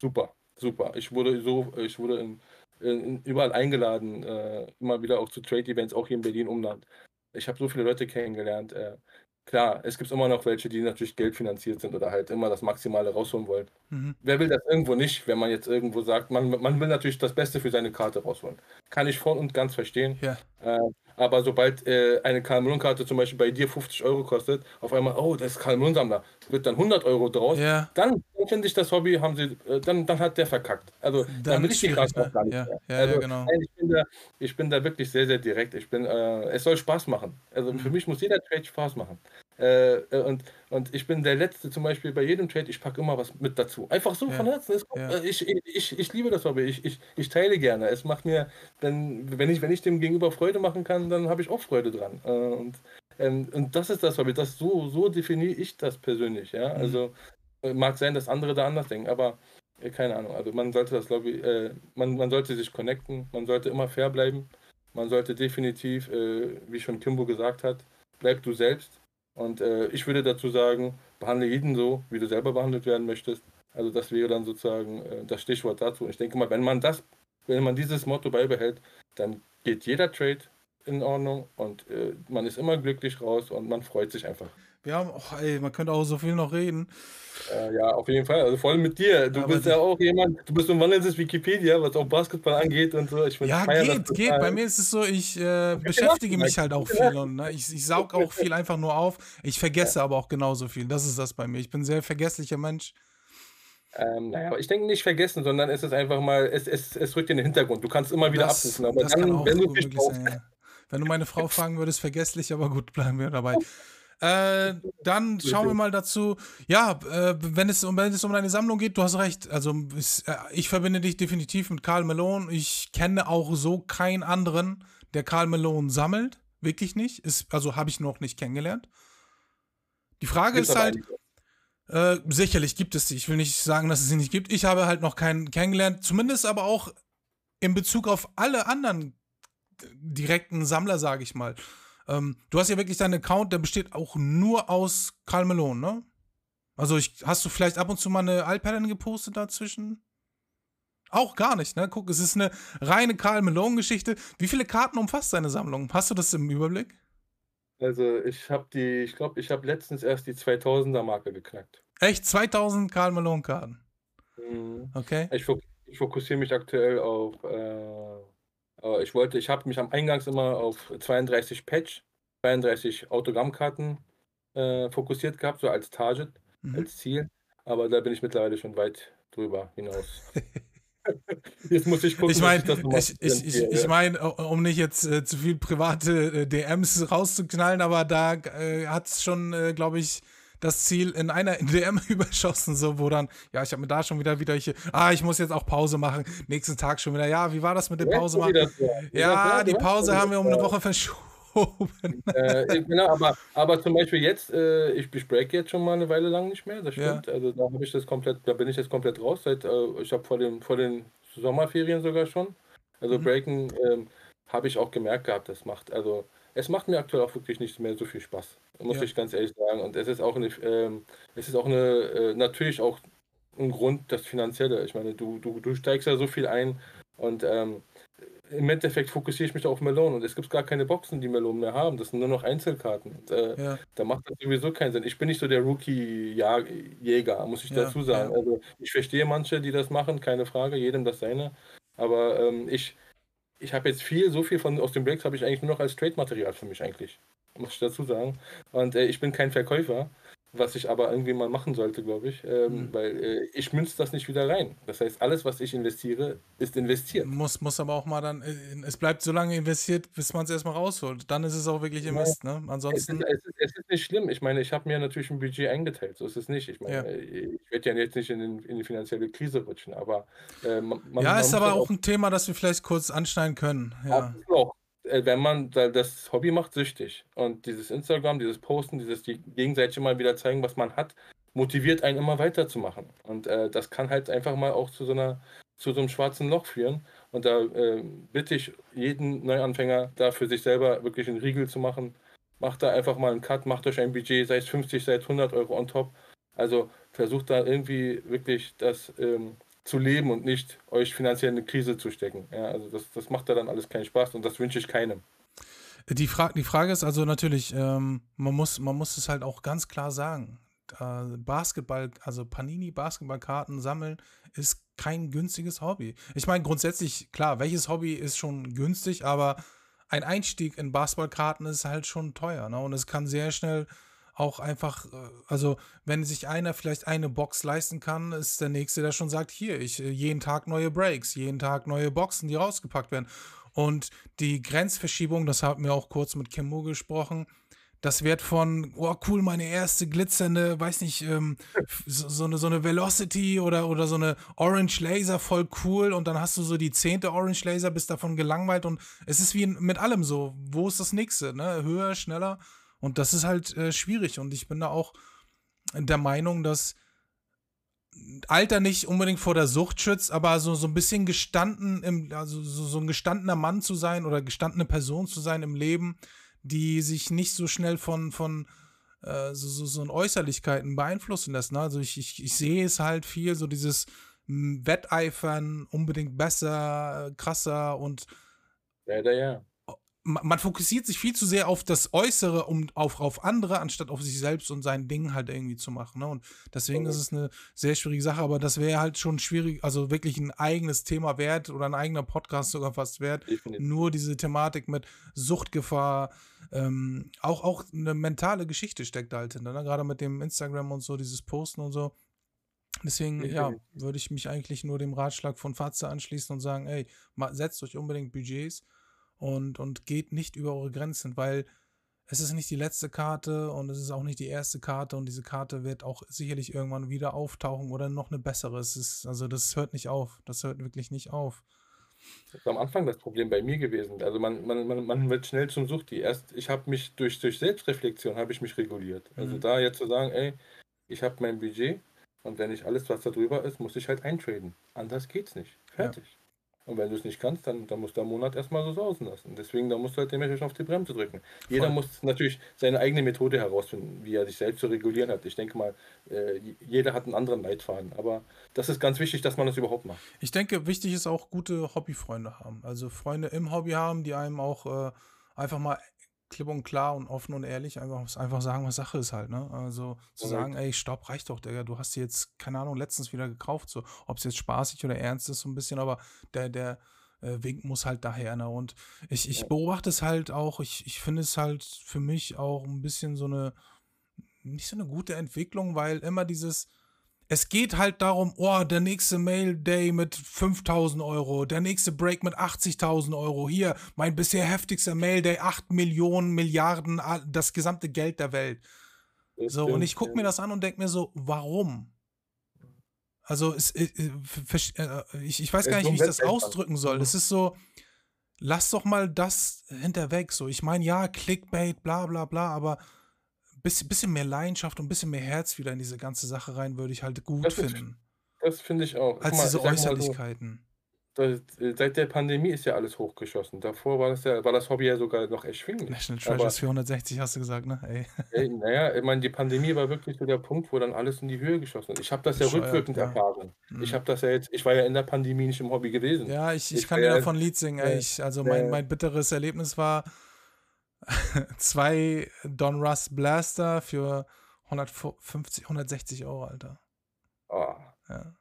super, super. Ich wurde so, ich wurde in überall eingeladen, äh, immer wieder auch zu Trade-Events, auch hier in Berlin Umland. Ich habe so viele Leute kennengelernt. Äh, klar, es gibt immer noch welche, die natürlich geldfinanziert sind oder halt immer das Maximale rausholen wollen. Mhm. Wer will das irgendwo nicht, wenn man jetzt irgendwo sagt, man, man will natürlich das Beste für seine Karte rausholen. Kann ich voll und ganz verstehen. Ja. Äh, aber sobald äh, eine Karl-Malone-Karte zum Beispiel bei dir 50 Euro kostet, auf einmal, oh, das ist Karl-Malone-Sammler, wird dann 100 Euro draus, ja. dann, dann finde ich das Hobby, haben sie, äh, dann, dann hat der verkackt. Also, dann, dann will ich die Karte auch gar nicht ja. Ja, also, genau. ich, bin da, ich bin da wirklich sehr, sehr direkt. Ich bin, äh, es soll Spaß machen. Also, mhm. für mich muss jeder Trade Spaß machen. Äh, äh, und, und ich bin der Letzte zum Beispiel bei jedem Trade, ich packe immer was mit dazu. Einfach so ja. von Herzen. Es, ja. Äh, ich, ich, ich liebe das Hobby. Ich, ich, ich teile gerne. Es macht mir, wenn, wenn, ich, wenn ich dem Gegenüber Freude machen kann, dann habe ich auch Freude dran. Äh, und, ähm, und das ist das Hobby. Das, so, so definiere ich das persönlich. Ja? Mhm. Also mag sein, dass andere da anders denken, aber keine Ahnung. Also man sollte das, äh, man, man sollte sich connecten, man sollte immer fair bleiben. Man sollte definitiv, äh, wie schon Kimbo gesagt hat, bleib du selbst und äh, ich würde dazu sagen, behandle jeden so, wie du selber behandelt werden möchtest. Also das wäre dann sozusagen äh, das Stichwort dazu. Ich denke mal, wenn man das, wenn man dieses Motto beibehält, dann geht jeder Trade in Ordnung und äh, man ist immer glücklich raus und man freut sich einfach. Wir haben, oh, ey, man könnte auch so viel noch reden. Äh, ja, auf jeden Fall. Also vor allem mit dir. Du Aber bist ja auch jemand, du bist ein wandelndes Wikipedia, was auch Basketball angeht und so. Ich ja, geht, geht. Bei mir ist es so, ich äh, beschäftige mich halt auch viel und ne, ich, ich saug auch viel einfach nur auf. Ich vergesse ja. aber auch genauso viel. Das ist das bei mir. Ich bin ein sehr vergesslicher Mensch. Ähm, naja, ich denke nicht vergessen, sondern es ist einfach mal, es, es, es rückt in den Hintergrund. Du kannst immer wieder das, abrufen, aber dann, wenn du dich sein, ja. Wenn du meine Frau fragen würdest, vergesslich, aber gut, bleiben wir dabei. [LAUGHS] Äh, dann schauen wir mal dazu. Ja, äh, wenn, es, wenn es um deine Sammlung geht, du hast recht. Also ich, äh, ich verbinde dich definitiv mit Karl Malone. Ich kenne auch so keinen anderen, der Karl Malone sammelt. Wirklich nicht. Ist, also habe ich noch nicht kennengelernt. Die Frage ist halt. Äh, sicherlich gibt es sie. Ich will nicht sagen, dass es sie nicht gibt. Ich habe halt noch keinen kennengelernt. Zumindest aber auch in Bezug auf alle anderen direkten Sammler, sage ich mal. Ähm, du hast ja wirklich deinen Account, der besteht auch nur aus Karl Malone, ne? Also ich, hast du vielleicht ab und zu mal eine Alpadan gepostet dazwischen? Auch gar nicht, ne? Guck, es ist eine reine Karl Malone-Geschichte. Wie viele Karten umfasst deine Sammlung? Hast du das im Überblick? Also ich habe die, ich glaube, ich habe letztens erst die 2000er-Marke geknackt. Echt? 2000 Karl Malone-Karten? Mhm. Okay. Ich, ich fokussiere mich aktuell auf äh, äh, ich wollte, ich habe mich am Eingangs immer auf 32 Patch, 32 Autogrammkarten äh, fokussiert gehabt, so als Target, mhm. als Ziel. Aber da bin ich mittlerweile schon weit drüber hinaus. [LAUGHS] Jetzt muss ich gucken. Ich meine, ich, ich, ich, ich mein, um nicht jetzt äh, zu viel private äh, DMs rauszuknallen, aber da äh, hat es schon, äh, glaube ich, das Ziel in einer [LAUGHS] DM überschossen, so wo dann, ja, ich habe mir da schon wieder wieder hier, ah, ich muss jetzt auch Pause machen. Nächsten Tag schon wieder, ja, wie war das mit dem Pause machen? Ja, die Pause haben wir um eine Woche verschoben. [LAUGHS] Äh, genau, aber, aber zum Beispiel jetzt, äh, ich, ich break jetzt schon mal eine Weile lang nicht mehr, das stimmt. Ja. Also da habe ich das komplett, da bin ich jetzt komplett raus. Seit, äh, ich habe vor den, vor den Sommerferien sogar schon. Also mhm. Breaken ähm, habe ich auch gemerkt gehabt, das macht, also es macht mir aktuell auch wirklich nicht mehr so viel Spaß, muss Ja. ich ganz ehrlich sagen. Und es ist auch eine, ähm, es ist auch eine, äh, natürlich auch ein Grund, das Finanzielle. Ich meine, du, du, du steigst ja so viel ein und ähm, im Endeffekt fokussiere ich mich auf Melonen und es gibt gar keine Boxen, die Melonen mehr haben. Das sind nur noch Einzelkarten. Und, äh, Ja, da macht das sowieso keinen Sinn. Ich bin nicht so der Rookie-Jäger, muss ich Ja, dazu sagen. ja. Also ich verstehe manche, die das machen, keine Frage, jedem das seine. Aber ähm, ich, ich habe jetzt viel, so viel von aus den Breaks habe ich eigentlich nur noch als Trade-Material für mich eigentlich, muss ich dazu sagen. Und äh, ich bin kein Verkäufer, was ich aber irgendwie mal machen sollte, glaube ich, ähm, Mhm. weil äh, ich münze das nicht wieder rein. Das heißt, alles, was ich investiere, ist investiert. muss, muss aber auch mal dann, äh, es bleibt so lange investiert, bis man es erstmal rausholt. Dann ist es auch wirklich Ja. Invest, ne? Es ist, Ansonsten, es, ist, es ist nicht schlimm. Ich meine, ich habe mir natürlich ein Budget eingeteilt. So ist es nicht. Ich meine, Ja. ich werde ja jetzt nicht in, den, in die finanzielle Krise rutschen, aber äh, man, ja, man ist aber auch ein Thema, das wir vielleicht kurz anschneiden können. Ja, auch. Wenn man, da- das Hobby macht süchtig. Und dieses Instagram, dieses Posten, dieses die gegenseitig immer wieder zeigen, was man hat, motiviert einen immer weiterzumachen. Und äh, das kann halt einfach mal auch zu so einer, zu so einem schwarzen Loch führen. Und da äh, bitte ich jeden Neuanfänger, da für sich selber wirklich einen Riegel zu machen. Macht da einfach mal einen Cut, macht euch ein Budget, sei es 50, sei es 100 Euro on top. Also versucht da irgendwie wirklich das ähm, zu leben und nicht euch finanziell in eine Krise zu stecken. Ja, also das, das macht da dann alles keinen Spaß und das wünsche ich keinem. Die, Fra die Frage ist also natürlich, ähm, man, muss, man muss es halt auch ganz klar sagen. Äh, Basketball, also Panini Basketballkarten sammeln ist kein günstiges Hobby. Ich meine, grundsätzlich, klar, welches Hobby ist schon günstig, aber ein Einstieg in Basketballkarten ist halt schon teuer. Ne? Und es kann sehr schnell auch einfach, äh, also wenn sich einer vielleicht eine Box leisten kann, ist der nächste, der schon sagt, hier, ich äh, jeden Tag neue Breaks, jeden Tag neue Boxen, die rausgepackt werden. Und die Grenzverschiebung, das haben wir auch kurz mit Kimmo gesprochen, das wird von, oh cool, meine erste glitzernde, weiß nicht, ähm, so, so, eine, so eine Velocity oder, oder so eine Orange Laser, voll cool. Und dann hast du so die zehnte Orange Laser, bist davon gelangweilt. Und es ist wie mit allem so, wo ist das nächste? Ne? Höher, schneller. Und das ist halt äh, schwierig. Und ich bin da auch der Meinung, dass Alter nicht unbedingt vor der Sucht schützt, aber so, so ein bisschen gestanden, im, also so, so ein gestandener Mann zu sein oder gestandene Person zu sein im Leben, die sich nicht so schnell von, von äh, so, so, so Äußerlichkeiten beeinflussen lässt. Ne? Also ich, ich, ich sehe es halt viel, so dieses m, Wetteifern, unbedingt besser, äh, krasser und Leider ja. Ma- man fokussiert sich viel zu sehr auf das Äußere, um auf, auf andere, anstatt auf sich selbst und sein Ding halt irgendwie zu machen. Ne? Und deswegen ist es eine sehr schwierige Sache, aber das wäre halt schon schwierig, also wirklich ein eigenes Thema wert oder ein eigener Podcast sogar fast wert. Definitiv. Nur diese Thematik mit Suchtgefahr, ähm, auch, auch eine mentale Geschichte steckt da halt hinter, ne? gerade mit dem Instagram und so, dieses Posten und so. Deswegen, ja, würde ich mich eigentlich nur dem Ratschlag von Fatze anschließen und sagen, ey, setzt euch unbedingt Budgets und, und geht nicht über eure Grenzen, weil es ist nicht die letzte Karte und es ist auch nicht die erste Karte und diese Karte wird auch sicherlich irgendwann wieder auftauchen oder noch eine bessere. Es ist, also das hört nicht auf. Das hört wirklich nicht auf. Das ist am Anfang das Problem bei mir gewesen. Also man, man, man, man wird schnell zum Suchti. Erst, ich habe mich durch, durch Selbstreflexion habe ich mich reguliert. Also Mhm. da jetzt zu sagen, ey, ich habe mein Budget und wenn ich alles, was da drüber ist, muss ich halt eintraden. Anders geht's nicht. Fertig. Und wenn du es nicht kannst, dann, dann musst du am Monat erstmal so sausen lassen. Deswegen, da musst du halt dementsprechend auf die Bremse drücken. Jeder Voll. muss natürlich seine eigene Methode herausfinden, wie er sich selbst zu regulieren hat. Ich denke mal, äh, jeder hat einen anderen Leitfaden. Aber das ist ganz wichtig, dass man das überhaupt macht. Ich denke, wichtig ist auch gute Hobbyfreunde haben. Also Freunde im Hobby haben, die einem auch äh, einfach mal klipp und klar und offen und ehrlich einfach, einfach sagen, was Sache ist halt, ne? Also zu sagen, ey, stopp, reicht doch, Digga, du hast die jetzt, keine Ahnung, letztens wieder gekauft, so, ob es jetzt spaßig oder ernst ist, so ein bisschen, aber der, der äh, Wink muss halt daher, ne? Und ich, ich beobachte es halt auch, ich, ich finde es halt für mich auch ein bisschen so eine, nicht so eine gute Entwicklung, weil immer dieses, es geht halt darum, oh, der nächste Mail Day mit 5000 Euro, der nächste Break mit 80.000 Euro, hier, mein bisher heftigster Mail Day, 8 Millionen, Milliarden, ah, das gesamte Geld der Welt. Das So, und stimmt, ich gucke ja. mir das an und denke mir so, warum? Also, es, äh, äh, äh, ich, ich weiß Es gar nicht, wie ich das ausdrücken soll. Mhm. Das ist so, lass doch mal das hinterweg. So, ich meine, ja, Clickbait, bla bla bla, aber bisschen, bisschen mehr Leidenschaft und ein bisschen mehr Herz wieder in diese ganze Sache rein, würde ich halt gut Das ist- finden. Das finde ich auch. Als mal, diese ich mal so, Äußerlichkeiten. das, äh, seit der Pandemie ist ja alles hochgeschossen. Davor war das ja war das Hobby ja sogar noch erschwinglich. National Treasures 460 hast du gesagt, ne? Ey. ey, [LAUGHS] na ja, ich meine, die Pandemie war wirklich so der Punkt, wo dann alles in die Höhe geschossen ist. Ich habe das ja rückwirkend ja. erfahren. Ich Mhm. habe das ja jetzt ich war ja in der Pandemie nicht im Hobby gewesen. Ja, ich, ich Ich kann ja davon Lied singen. Ey. Ich, also mein, mein bitteres Erlebnis war [LAUGHS] zwei Don Russ Blaster für 150, 160 Euro, Alter. oh, Ja.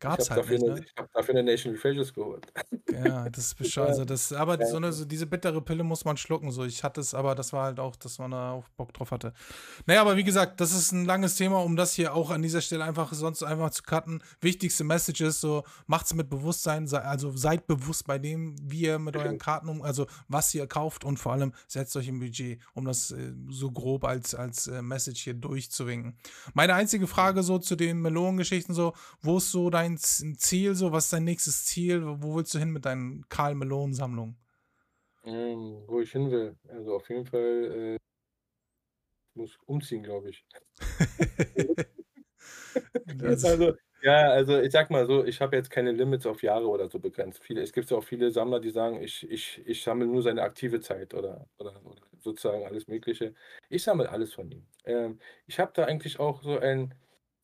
Gab's halt dafür nicht, 'ne ne? ich habe dafür 'ne National Treasures geholt. [LAUGHS] Ja, das ist bescheuert. Also das, aber ja. so eine, so diese bittere Pille muss man schlucken. So, ich hatte es, aber das war halt auch, dass man da auch Bock drauf hatte. Naja, aber wie gesagt, das ist ein langes Thema, um das hier auch an dieser Stelle einfach sonst einfach zu cutten. Wichtigste Message ist so, macht's mit Bewusstsein, sei, also seid bewusst bei dem, wie ihr mit euren. Karten um, also was ihr kauft und vor allem setzt euch im Budget, um das äh, so grob als, als äh, Message hier durchzuwinken. Meine einzige Frage so zu den Melonengeschichten so, wo ist so dein Z- Ziel, so, was ist dein nächstes Ziel, wo willst du hin mit deinen Karl-Melonen-Sammlungen? Ähm, wo ich hin will. Also, auf jeden Fall, äh muss umziehen, glaube ich. [LAUGHS] Also, ja, also, ich sage mal so, ich habe jetzt keine Limits auf Jahre oder so begrenzt. Viele es gibt ja auch viele Sammler, die sagen: „Ich ich ich sammle nur seine aktive Zeit“ oder oder oder sozusagen alles Mögliche. Ich sammle alles von ihm. Ähm, ich habe da eigentlich auch so ein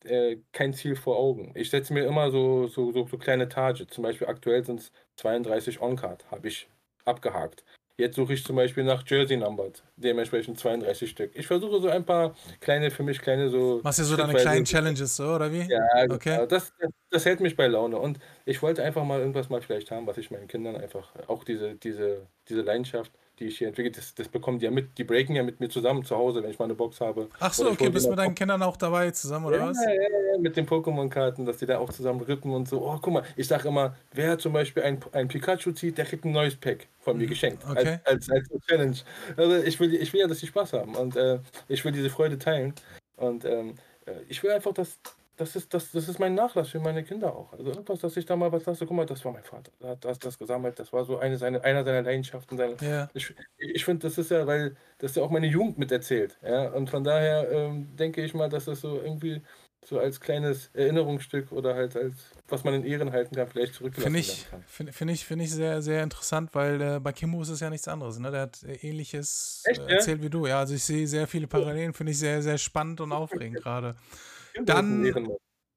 äh, kein Ziel vor Augen. Ich setze mir immer so so so so kleine Targets. Zum Beispiel aktuell sind's 32 On-Card, habe ich abgehakt. Jetzt suche ich zum Beispiel nach Jersey Numbered, dementsprechend 32 Stück. Ich versuche so ein paar kleine für mich kleine so machst du so deine kleinen Challenges, so, oder wie? ja, Okay. genau. Das das das hält mich bei Laune und ich wollte einfach mal irgendwas mal vielleicht haben, was ich meinen Kindern einfach auch diese diese diese Leidenschaft, die ich hier entwickelt das das bekommen die ja mit. Die breaken ja mit mir zusammen zu Hause, wenn ich mal 'ne Box habe. Ach so, okay, bist denen mit deinen Kindern auch dabei zusammen, oder ja, was? ja, ja, mit den Pokémon-Karten, dass die da auch zusammen rippen und so. Oh, guck mal, ich sage immer, wer zum Beispiel ein ein Pikachu zieht, der kriegt 'n neues Pack von mir Mhm, geschenkt als okay. als als Challenge. Also, ich will ich will ja, dass die Spaß haben und, äh, ich will diese Freude teilen und, ähm, äh, ich will einfach, dass das ist das das ist mein Nachlass für meine Kinder auch. Also, irgendwas, dass ich da mal was lasse: „Guck mal, das war mein Vater. Der hat das das gesammelt. Das war so eine seine einer seiner Leidenschaften, seine“ Ja. ich ich finde, das ist ja weil das ja auch meine Jugend miterzählt, ja? Und von daher, ähm, denke ich mal, dass das so irgendwie so als kleines Erinnerungsstück oder halt als was man in Ehren halten kann, vielleicht werden ich, kann. finde finde ich, finde ich sehr, sehr interessant, weil äh, bei Kimbo ist es ja nichts anderes. Ne? Der hat äh, ähnliches Echt, äh, ja? erzählt wie du. Ja, also ich sehe sehr viele Parallelen, finde ich sehr, sehr spannend und aufregend [LAUGHS] gerade. Dann,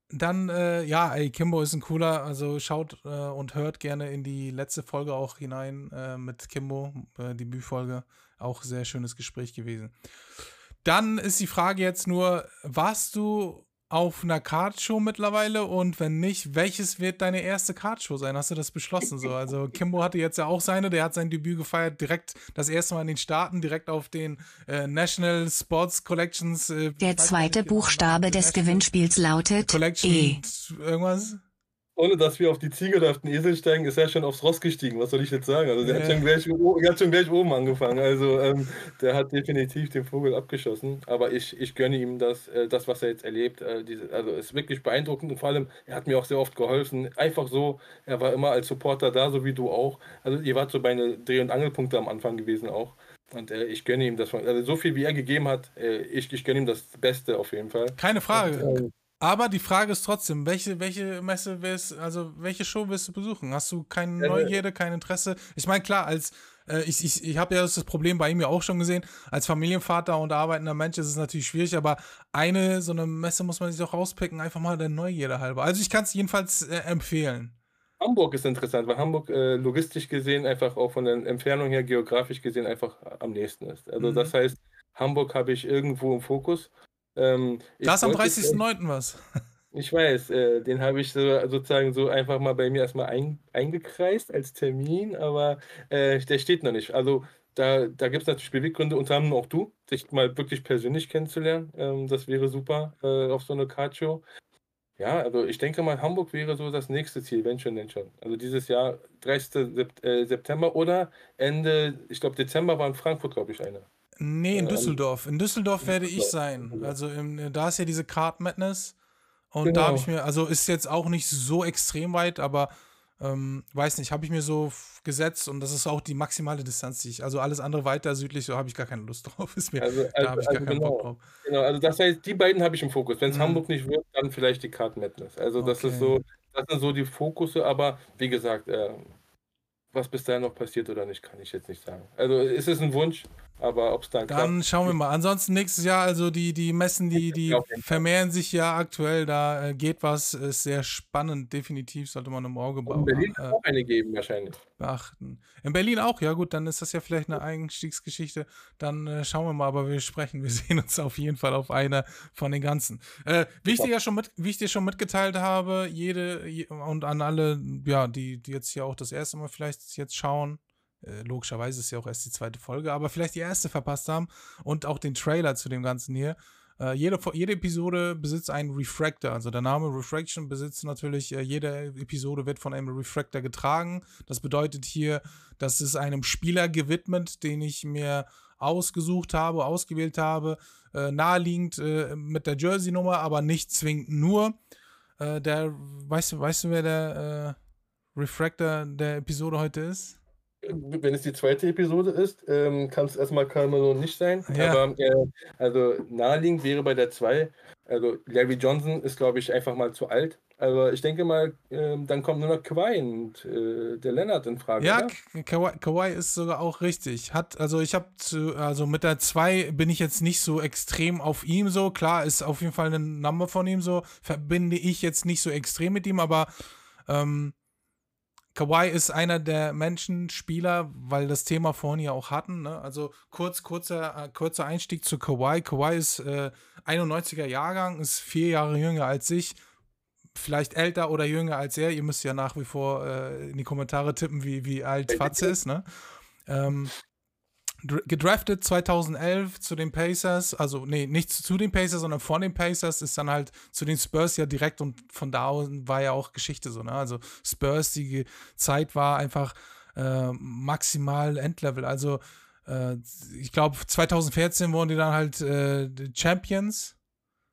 dann, äh, ja, ey, Kimbo ist ein cooler, also schaut äh, und hört gerne in die letzte Folge auch hinein äh, mit Kimbo, äh, Debütfolge. Auch sehr schönes Gespräch gewesen. Dann ist die Frage jetzt nur, warst du auf einer Kartshow mittlerweile und wenn nicht, welches wird deine erste Kartshow sein? Hast du das beschlossen so? Also Kimbo hatte jetzt ja auch seine, der hat sein Debüt gefeiert, direkt das erste Mal in den Staaten, direkt auf den äh, National Sports Collections. Äh, Der zweite genau, Buchstabe des National Gewinnspiels lautet Collection E. irgendwas. Ohne dass wir auf die Ziege oder auf den Esel steigen, ist er schon aufs Ross gestiegen. Was soll ich jetzt sagen? Also, der hat Ja. schon gleich der hat schon gleich oben angefangen. Also, ähm, der hat definitiv den Vogel abgeschossen. Aber ich ich gönne ihm das äh, das, was er jetzt erlebt. Äh, diese also, ist wirklich beeindruckend und vor allem, er hat mir auch sehr oft geholfen. Einfach so, er war immer als Supporter da, so wie du auch. Also, ihr wart so meine Dreh und Angelpunkte am Anfang gewesen auch. Und, äh, ich gönne ihm das also, so viel wie er gegeben hat, äh, ich ich gönne ihm das Beste auf jeden Fall. Keine Frage. Und, ähm Aber die Frage ist trotzdem, welche, welche Messe willst, also welche Show willst du besuchen? Hast du keine Äh. Neugierde, kein Interesse? Ich meine, klar, als äh, ich, ich, ich habe ja das Problem bei ihm ja auch schon gesehen, als Familienvater und arbeitender Mensch ist es natürlich schwierig, aber eine, so eine Messe muss man sich doch rauspicken, einfach mal der Neugierde halber. Also ich kann es jedenfalls äh, empfehlen. Hamburg ist interessant, weil Hamburg äh, logistisch gesehen einfach auch von der Entfernung her, geografisch gesehen einfach am nächsten ist. Also Mhm. das heißt, Hamburg habe ich irgendwo im Fokus. Ähm, Da ist am wollte jetzt- 30.09. was. [LAUGHS] Ich weiß, äh, den habe ich so, sozusagen so einfach mal bei mir erstmal ein, eingekreist als Termin, aber äh, der steht noch nicht. Also da, da gibt es natürlich Beweggründe, unter anderem auch du, dich mal wirklich persönlich kennenzulernen. Ähm, das wäre super äh, auf so eine Cardshow. Ja, also ich denke mal, Hamburg wäre so das nächste Ziel, wenn schon, denn schon. Also dieses Jahr, 30. Sep äh, September oder Ende, ich glaube Dezember war in Frankfurt, glaube ich, eine. Nee, in Ähm, Düsseldorf. In Düsseldorf werde ich sein. Also im, da ist ja diese Card Madness. Und da habe Genau. ich mir, also ist jetzt auch nicht so extrem weit, aber ähm, weiß nicht, habe ich mir so gesetzt und das ist auch die maximale Distanz, die ich, also alles andere weiter südlich, so habe ich gar keine Lust [LAUGHS] drauf. Ist mir, Also, da also, habe ich gar also keinen Bock genau. drauf. Genau, also das heißt, die beiden habe ich im Fokus. Wenn es Mhm. Hamburg nicht wird, dann vielleicht die Card Madness. Also das ist Okay. so das sind so die Fokusse, aber wie gesagt, äh, was bis dahin noch passiert oder nicht, kann ich jetzt nicht sagen. Also es ist ein Wunsch, aber ob es dann Dann klappt, schauen wir mal. Ansonsten nächstes Jahr, also die, die Messen, die, die vermehren sich ja aktuell, da äh, geht was, ist sehr spannend, definitiv, sollte man im Auge in be Berlin äh, auch eine geben wahrscheinlich. beachten. In Berlin auch, ja gut, dann ist das ja vielleicht eine Einstiegsgeschichte. Dann äh, schauen wir mal, aber wir sprechen, wir [LAUGHS] sehen uns auf jeden Fall auf einer von den ganzen. Äh, wie, ich dir ja schon mit, wie ich dir schon mitgeteilt habe, jede je, und an alle, ja, die, die jetzt hier auch das erste Mal vielleicht jetzt schauen, äh, logischerweise ist ja auch erst die zweite Folge, aber vielleicht die erste verpasst haben und auch den Trailer zu dem Ganzen hier. Äh, jede, jede Episode besitzt einen Refractor. Also der Name Refraction besitzt natürlich, äh, jede Episode wird von einem Refractor getragen. Das bedeutet hier, das ist einem Spieler gewidmet, den ich mir ausgesucht habe, ausgewählt habe, äh, naheliegend äh, mit der Jersey-Nummer, aber nicht zwingend nur. Äh, der, weißt du, weißt du, wer der Refractor der Episode heute ist? Wenn es die zweite Episode ist, ähm, kann es erstmal Carmelo nicht sein. Ja. Aber äh, also naheliegend wäre bei der 2, also Larry Johnson ist, glaube ich, einfach mal zu alt. Aber ich denke mal, ähm, dann kommt nur noch Kawhi und äh, der Leonard in Frage. Ja? K- Kawhi, Kawhi ist sogar auch richtig. Hat, also ich habe zu, also mit der 2 bin ich jetzt nicht so extrem auf ihm so. Klar, ist auf jeden Fall ein Number von ihm so. Verbinde ich jetzt nicht so extrem mit ihm, aber ähm, Kawhi ist einer der Menschen, Spieler, weil das Thema vorhin ja auch hatten. Ne? Also kurz, kurzer, äh, kurzer Einstieg zu Kawhi. Kawhi ist äh, 91er Jahrgang, ist vier Jahre jünger als ich. Vielleicht älter oder jünger als er. Ihr müsst ja nach wie vor äh, in die Kommentare tippen, wie, wie alt Fatze ist. Ne? Ähm, gedraftet 2011 zu den Pacers, also nee, nicht zu, den Pacers, sondern von den Pacers, ist dann halt zu den Spurs ja direkt und von da an war ja auch Geschichte so, ne? Also Spurs, die Zeit war einfach äh, maximal Endlevel. Also äh, ich glaube 2014 wurden die dann halt äh, Champions.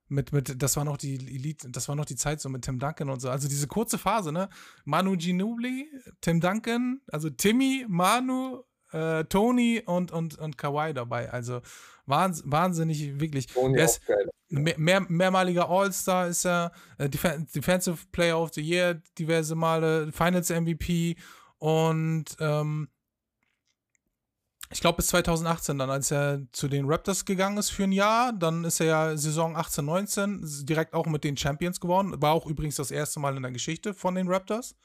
Mit, mit, das war noch die Elite, das war noch die Zeit so mit Tim Duncan und so. Also diese kurze Phase, ne? Manu Ginobili, Tim Duncan, also Timmy, Manu, äh, Tony und, und, und Kawhi dabei. Also wahns wahnsinnig, wirklich. Tony Der auch ist geil. mehr, mehr, mehrmaliger All-Star ist er, äh, Def Defensive Player of the Year diverse Male, Finals MVP und ähm, ich glaube bis 2018 dann, als er zu den Raptors gegangen ist für ein Jahr, dann ist er ja Saison 18, 19 direkt auch mit den Champions geworden. War auch übrigens das erste Mal in der Geschichte von den Raptors.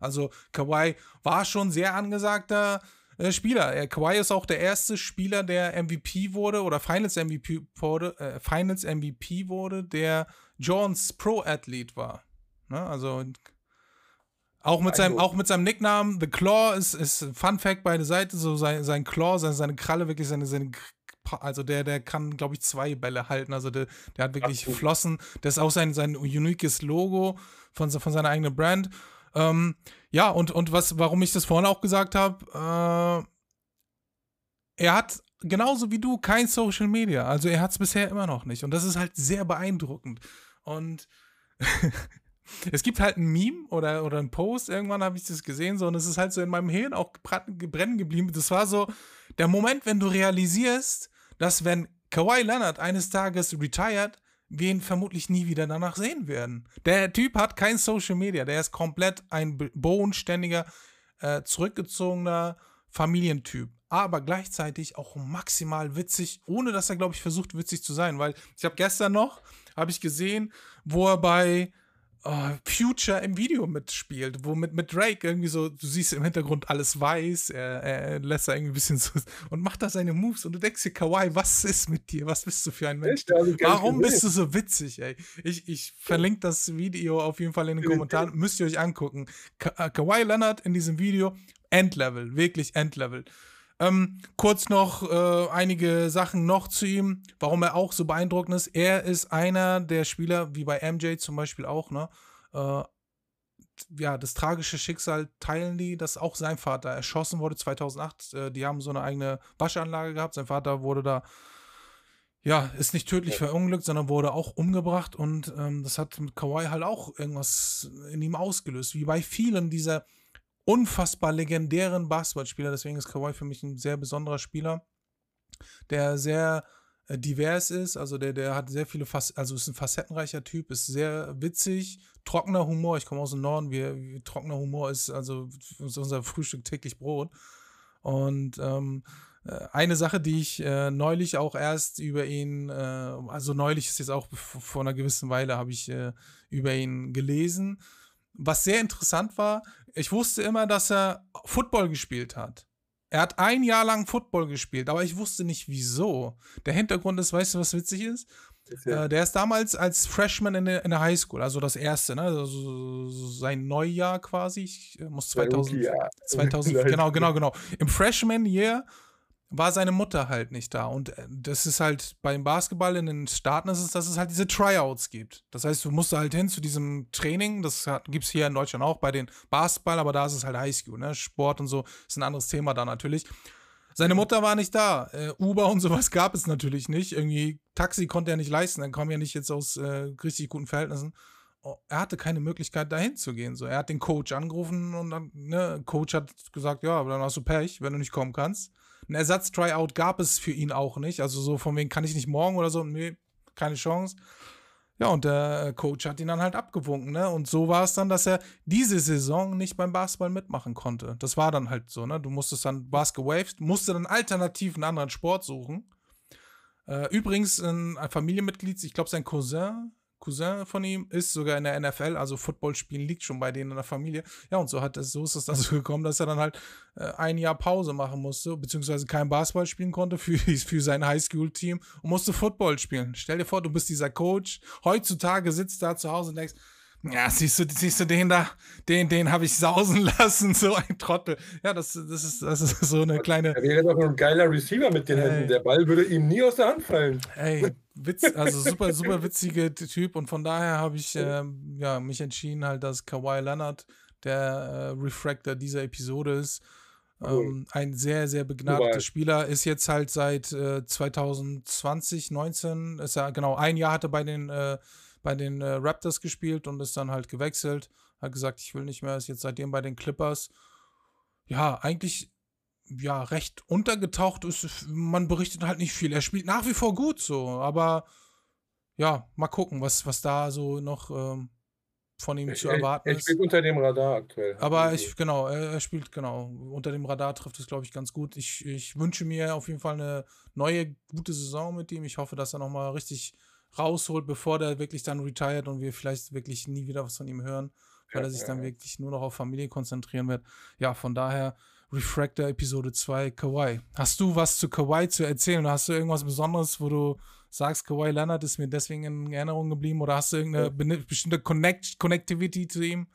Also Kawhi war schon sehr angesagter äh, Spieler. Äh, Kawhi ist auch der erste Spieler, der MVP wurde oder Finals MVP wurde, äh, Finals MVP wurde, der Jones Pro Athlet war. Ne? Also auch mit, seinem, auch mit seinem Nicknamen, The Claw ist, ist Fun Fact bei der Seite, so sein, sein Claw, seine, seine Kralle, wirklich seine, seine also der, der kann, glaube ich, zwei Bälle halten. Also der, der hat wirklich Ach. Flossen. Das ist auch sein, sein uniques Logo von, von seiner eigenen Brand. Ähm, ja, und, und was, warum ich das vorhin auch gesagt habe, äh, er hat genauso wie du kein Social Media. Also er hat es bisher immer noch nicht. Und das ist halt sehr beeindruckend. Und [LAUGHS] es gibt halt ein Meme oder, oder ein Post, irgendwann habe ich das gesehen, so, und es ist halt so in meinem Hirn auch brennen geblieben. Das war so der Moment, wenn du realisierst, dass wenn Kawhi Leonard eines Tages retired, wir ihn vermutlich nie wieder danach sehen werden. Der Typ hat kein Social Media, der ist komplett ein bodenständiger, äh, zurückgezogener Familientyp. Aber gleichzeitig auch maximal witzig, ohne dass er, glaube ich, versucht, witzig zu sein. Weil ich habe gestern noch, habe ich gesehen, wo er bei äh, Future im Video mitspielt, wo mit, mit Drake irgendwie so, du siehst im Hintergrund alles weiß, er, er lässt da irgendwie ein bisschen so [LAUGHS] und macht da seine Moves und du denkst dir, Kawaii, was ist mit dir? Was bist du für ein Mensch? Warum bist du so witzig, ey? Ich, ich verlinke das Video auf jeden Fall in den Kommentaren, müsst ihr euch angucken. Ka äh, Kawhi Leonard in diesem Video, Endlevel, wirklich Endlevel. Ähm, kurz noch äh, einige Sachen noch zu ihm, warum er auch so beeindruckend ist. Er ist einer der Spieler, wie bei MJ zum Beispiel auch, ne? Äh, ja, das tragische Schicksal teilen die, dass auch sein Vater erschossen wurde 2008. Äh, die haben so eine eigene Waschanlage gehabt. Sein Vater wurde da, ja, ist nicht tödlich verunglückt, sondern wurde auch umgebracht. Und ähm, das hat mit Kawhi halt auch irgendwas in ihm ausgelöst, wie bei vielen dieser unfassbar legendären Basketballspieler. Deswegen ist Kawhi für mich ein sehr besonderer Spieler, der sehr äh, divers ist. Also der, der hat sehr viele, Fac also ist ein facettenreicher Typ, ist sehr witzig, trockener Humor. Ich komme aus dem Norden, wir, wir, trockener Humor ist also ist unser Frühstück täglich Brot. Und ähm, äh, eine Sache, die ich äh, neulich auch erst über ihn, äh, also neulich ist jetzt auch vor einer gewissen Weile, habe ich äh, über ihn gelesen. Was sehr interessant war, ich wusste immer, dass er Football gespielt hat. Er hat ein Jahr lang Football gespielt, aber ich wusste nicht wieso. Der Hintergrund ist, weißt du, was witzig ist? Ja. Äh, der ist damals als Freshman in der, in der Highschool, also das erste, ne? Also sein Neujahr quasi. Ich äh, muss 2000, 2000 [LAUGHS] genau, genau, genau. Im Freshman Year war seine Mutter halt nicht da. Und äh, das ist halt beim Basketball in den Staaten ist es, dass es halt diese Tryouts gibt. Das heißt, du musst halt hin zu diesem Training. Das gibt es hier in Deutschland auch bei den Basketball, aber da ist es halt Highschool, ne? Sport und so ist ein anderes Thema da natürlich. Seine Mutter war nicht da. Äh, Uber und sowas gab es natürlich nicht. Irgendwie Taxi konnte er nicht leisten. Er kam ja nicht jetzt aus äh, richtig guten Verhältnissen. Oh, er hatte keine Möglichkeit, dahin zu gehen. So, er hat den Coach angerufen und dann, ne, Coach hat gesagt, ja, aber dann hast du Pech, wenn du nicht kommen kannst. Ein Ersatz-Tryout gab es für ihn auch nicht. Also so von wegen kann ich nicht morgen oder so. Nee, keine Chance. Ja, und der Coach hat ihn dann halt abgewunken, ne? Und so war es dann, dass er diese Saison nicht beim Basketball mitmachen konnte. Das war dann halt so, ne? Du musstest dann Basketball musste dann alternativ einen anderen Sport suchen. Äh, übrigens, ein Familienmitglied, ich glaube, sein Cousin Cousin von ihm ist sogar in der NFL, also Football spielen liegt schon bei denen in der Familie. Ja, und so hat es, so ist es [LAUGHS] dazu gekommen, dass er dann halt äh, ein Jahr Pause machen musste, beziehungsweise kein Basketball spielen konnte für, [LAUGHS] für sein Highschool-Team und musste Football spielen. Stell dir vor, du bist dieser Coach. Heutzutage sitzt da zu Hause und denkst, ja, siehst du, siehst du den da, den, den habe ich sausen [LAUGHS] lassen, so ein Trottel. Ja, das, das, ist, das ist so eine kleine. Er wäre doch ein geiler Receiver mit den Händen. Der Ball würde ihm nie aus der Hand fallen. Ey, Witz, also super, super witzige Typ und von daher habe ich ähm, ja, mich entschieden, halt, dass Kawhi Leonard der äh, Refractor dieser Episode ist. Ähm, ein sehr, sehr begnadeter Spieler. Ist jetzt halt seit äh, 2020, 19, ist er, genau, ein Jahr hatte bei den äh, bei den äh, Raptors gespielt und ist dann halt gewechselt. Hat gesagt, ich will nicht mehr, ist jetzt seitdem bei den Clippers. Ja, eigentlich ja recht untergetaucht ist. Man berichtet halt nicht viel. Er spielt nach wie vor gut so, aber ja, mal gucken, was, was da so noch ähm, von ihm zu erwarten ist. Er spielt unter dem Radar aktuell. Aber ich, genau, er, er spielt genau. Unter dem Radar trifft es, glaube ich, ganz gut. Ich, ich wünsche mir auf jeden Fall eine neue, gute Saison mit ihm. Ich hoffe, dass er nochmal richtig rausholt, bevor der wirklich dann retired und wir vielleicht wirklich nie wieder was von ihm hören, weil ja, er sich ja, dann ja. wirklich nur noch auf Familie konzentrieren wird. Ja, von daher Refractor Episode 2 Kawaii. Hast du was zu Kawaii zu erzählen? Hast du irgendwas Besonderes, wo du sagst, Kawaii Leonard ist mir deswegen in Erinnerung geblieben oder hast du irgendeine bestimmte Connect Connectivity zu ihm?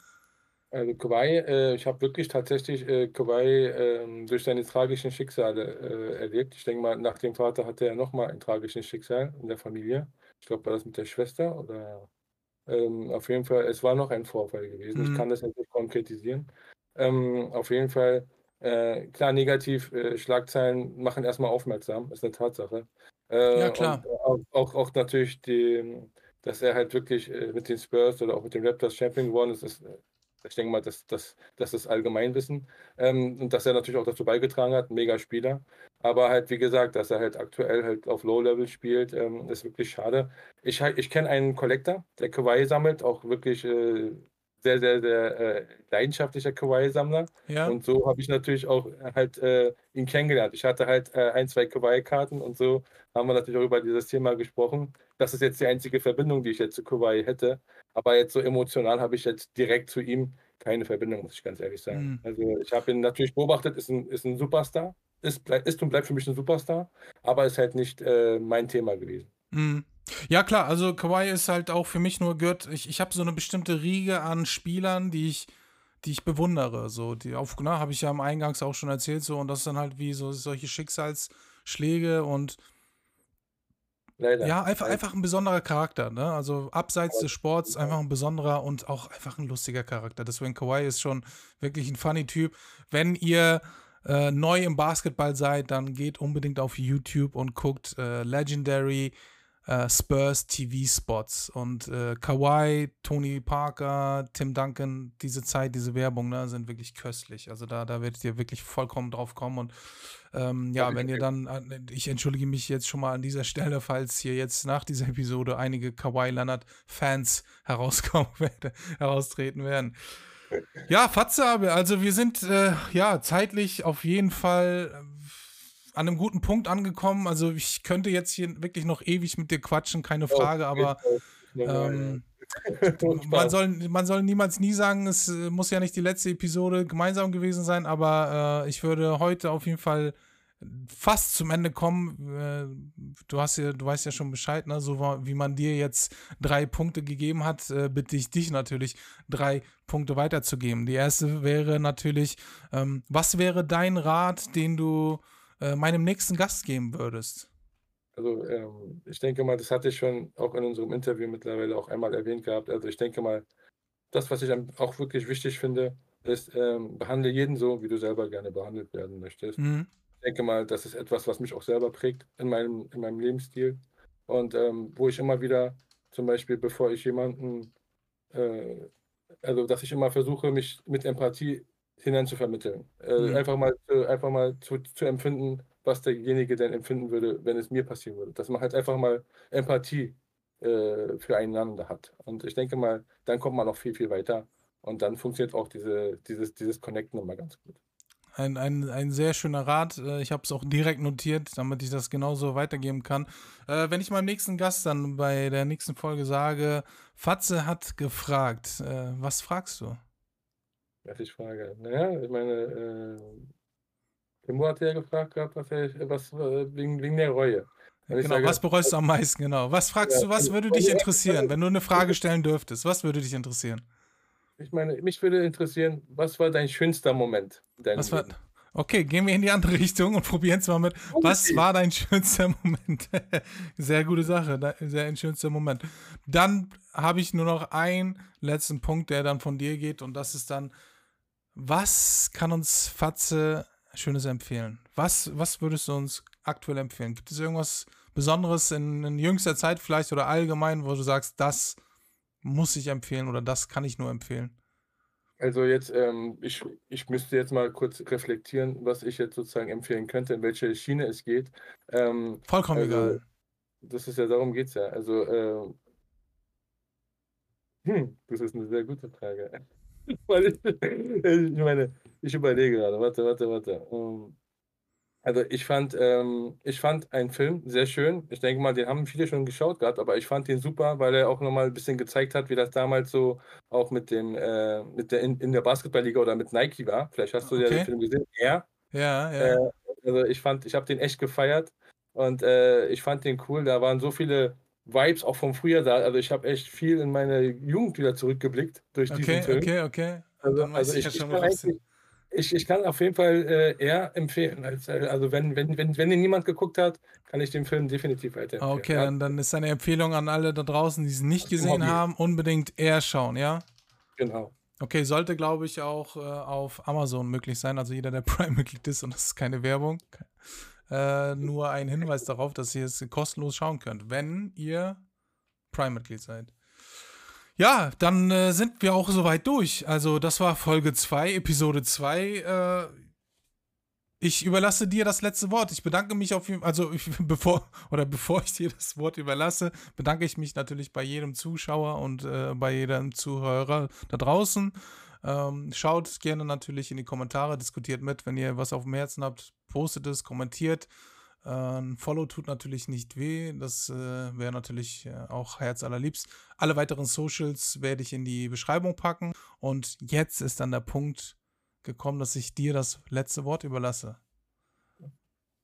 Also Kawhi, äh, ich habe wirklich tatsächlich äh, Kawhi äh, durch seine tragischen Schicksale äh, erlebt. Ich denke mal, nach dem Vater hatte er nochmal ein tragisches Schicksal in der Familie. Ich glaube, war das mit der Schwester oder ähm, auf jeden Fall, es war noch ein Vorfall gewesen. Mhm. Ich kann das nicht konkretisieren. Ähm, auf jeden Fall, äh, klar, negativ, äh, Schlagzeilen machen erstmal aufmerksam, ist eine Tatsache. Äh, ja, klar. Auch, auch, auch, natürlich, die, dass er halt wirklich äh, mit den Spurs oder auch mit den Raptors Champion geworden ist, ist ich denke mal, das, das, das ist Allgemeinwissen. Ähm, und dass er natürlich auch dazu beigetragen hat, mega Spieler. Aber halt, wie gesagt, dass er halt aktuell halt auf Low-Level spielt, ähm, ist wirklich schade. Ich, ich kenne einen Collector, der Kawaii sammelt, auch wirklich äh, sehr, sehr, sehr äh, leidenschaftlicher Kawaii-Sammler. Ja. Und so habe ich natürlich auch halt äh, ihn kennengelernt. Ich hatte halt äh, ein, zwei Kawaii-Karten und so haben wir natürlich auch über dieses Thema gesprochen. Das ist jetzt die einzige Verbindung, die ich jetzt zu Kawaii hätte. Aber jetzt so emotional habe ich jetzt direkt zu ihm keine Verbindung, muss ich ganz ehrlich sagen. Mhm. Also ich habe ihn natürlich beobachtet, ist ein, ist ein Superstar, ist, ist und bleibt für mich ein Superstar, aber ist halt nicht äh, mein Thema gewesen. Mhm. Ja, klar, also Kawhi ist halt auch für mich nur gehört, ich, ich habe so eine bestimmte Riege an Spielern, die ich, die ich bewundere. So, die auf, na, habe ich ja am Eingangs auch schon erzählt, so, und das ist dann halt wie so solche Schicksalsschläge und Leider. Ja, einfach, einfach ein besonderer Charakter, ne? Also abseits des Sports einfach ein besonderer und auch einfach ein lustiger Charakter. Deswegen Kawhi ist schon wirklich ein funny Typ. Wenn ihr äh, neu im Basketball seid, dann geht unbedingt auf YouTube und guckt äh, Legendary äh, Spurs TV-Spots. Und äh, Kawhi, Tony Parker, Tim Duncan, diese Zeit, diese Werbung, ne, sind wirklich köstlich. Also da, da werdet ihr wirklich vollkommen drauf kommen. Und ähm, ja, wenn ihr dann, ich entschuldige mich jetzt schon mal an dieser Stelle, falls hier jetzt nach dieser Episode einige Kawhi Leonard-Fans herauskommen [LAUGHS] werden, heraustreten werden. Ja, Fatze, also wir sind äh, ja zeitlich auf jeden Fall an einem guten Punkt angekommen. Also ich könnte jetzt hier wirklich noch ewig mit dir quatschen, keine Frage, aber ähm, [LAUGHS] man, soll, man soll niemals nie sagen, es äh, muss ja nicht die letzte Episode gemeinsam gewesen sein, aber äh, ich würde heute auf jeden Fall fast zum Ende kommen. Äh, du hast ja, du weißt ja schon Bescheid, ne? So wie man dir jetzt drei Punkte gegeben hat, äh, bitte ich dich natürlich, drei Punkte weiterzugeben. Die erste wäre natürlich, ähm, was wäre dein Rat, den du äh, meinem nächsten Gast geben würdest? Also ähm, ich denke mal, das hatte ich schon auch in unserem Interview mittlerweile auch einmal erwähnt gehabt. Also ich denke mal, das, was ich auch wirklich wichtig finde, ist, ähm, behandle jeden so, wie du selber gerne behandelt werden möchtest. Mhm. Ich denke mal, das ist etwas, was mich auch selber prägt in meinem, in meinem Lebensstil. Und ähm, wo ich immer wieder, zum Beispiel, bevor ich jemanden, äh, also dass ich immer versuche, mich mit Empathie hineinzuvermitteln. Äh, mhm. Einfach mal, äh, einfach mal zu, zu empfinden, was derjenige denn empfinden würde, wenn es mir passieren würde. Dass man halt einfach mal Empathie äh, füreinander hat. Und ich denke mal, dann kommt man noch viel, viel weiter. Und dann funktioniert auch diese, dieses, dieses Connecten immer ganz gut. Ein, ein, ein sehr schöner Rat. Äh, ich habe es auch direkt notiert, damit ich das genauso weitergeben kann. Äh, wenn ich meinem nächsten Gast dann bei der nächsten Folge sage, Fatze hat gefragt, äh, was fragst du? Was ich frage. Naja, ich meine, äh, Timo hat ja gefragt gehabt, was, er, was äh, wegen, wegen der Reue. Wenn genau, sage, was bereust du am meisten, genau. Was fragst ja, du, was würde dich interessieren, wenn du eine Frage stellen dürftest? Was würde dich interessieren? Ich meine, mich würde interessieren, was war dein schönster Moment? Was war, okay, gehen wir in die andere [LAUGHS] Richtung und probieren es mal mit. Okay. Was war dein schönster Moment? [LAUGHS] sehr gute Sache, sehr ein schönster Moment. Dann habe ich nur noch einen letzten Punkt, der dann von dir geht und das ist dann, was kann uns Fatze Schönes empfehlen? Was, was würdest du uns aktuell empfehlen? Gibt es irgendwas Besonderes in, in jüngster Zeit vielleicht oder allgemein, wo du sagst, das muss ich empfehlen oder das kann ich nur empfehlen? Also jetzt, ähm, ich, ich müsste jetzt mal kurz reflektieren, was ich jetzt sozusagen empfehlen könnte, in welche Schiene es geht. Ähm, Vollkommen also, egal. Das ist ja, darum geht es ja. Also, äh, hm, das ist eine sehr gute Frage. [LAUGHS] ich meine, ich überlege gerade, warte, warte, warte. Ähm, also ich fand, ähm, ich fand einen Film sehr schön. Ich denke mal, den haben viele schon geschaut gehabt, aber ich fand den super, weil er auch nochmal ein bisschen gezeigt hat, wie das damals so auch mit dem, äh, mit der in, in der Basketballliga oder mit Nike war. Vielleicht hast du ja den Film gesehen. Er. Ja, ja. Äh, also ich fand, ich habe den echt gefeiert und äh, ich fand den cool. Da waren so viele Vibes auch vom Frühjahr da. Also ich habe echt viel in meine Jugend wieder zurückgeblickt durch diesen Okay, Film. okay, okay. Also, also ich, ich, kann ich, ich kann auf jeden Fall äh, eher empfehlen. Als, äh, also wenn, wenn, wenn, wenn den niemand geguckt hat, kann ich den Film definitiv weiterempfehlen. Okay, ja. dann, dann ist eine Empfehlung an alle da draußen, die es nicht gesehen haben, unbedingt eher schauen, ja? Genau. Okay, sollte, glaube ich, auch äh, auf Amazon möglich sein. Also jeder, der [LAUGHS] Prime-Mitglied ist, und das ist keine Werbung. Äh, nur ein Hinweis darauf, dass ihr es kostenlos schauen könnt, wenn ihr Prime-Mitglied seid. Ja, dann äh, sind wir auch soweit durch. Also, das war Folge 2, Episode 2. Äh, ich überlasse dir das letzte Wort. Ich bedanke mich auf jeden also ich, [LAUGHS] bevor oder bevor ich dir das Wort überlasse, bedanke ich mich natürlich bei jedem Zuschauer und äh, bei jedem Zuhörer da draußen. Ähm, schaut gerne natürlich in die Kommentare, diskutiert mit, wenn ihr was auf dem Herzen habt, postet es, kommentiert. Ein Follow tut natürlich nicht weh. Das äh, wäre natürlich äh, auch Herz allerliebst. Alle weiteren Socials werde ich in die Beschreibung packen. Und jetzt ist dann der Punkt gekommen, dass ich dir das letzte Wort überlasse.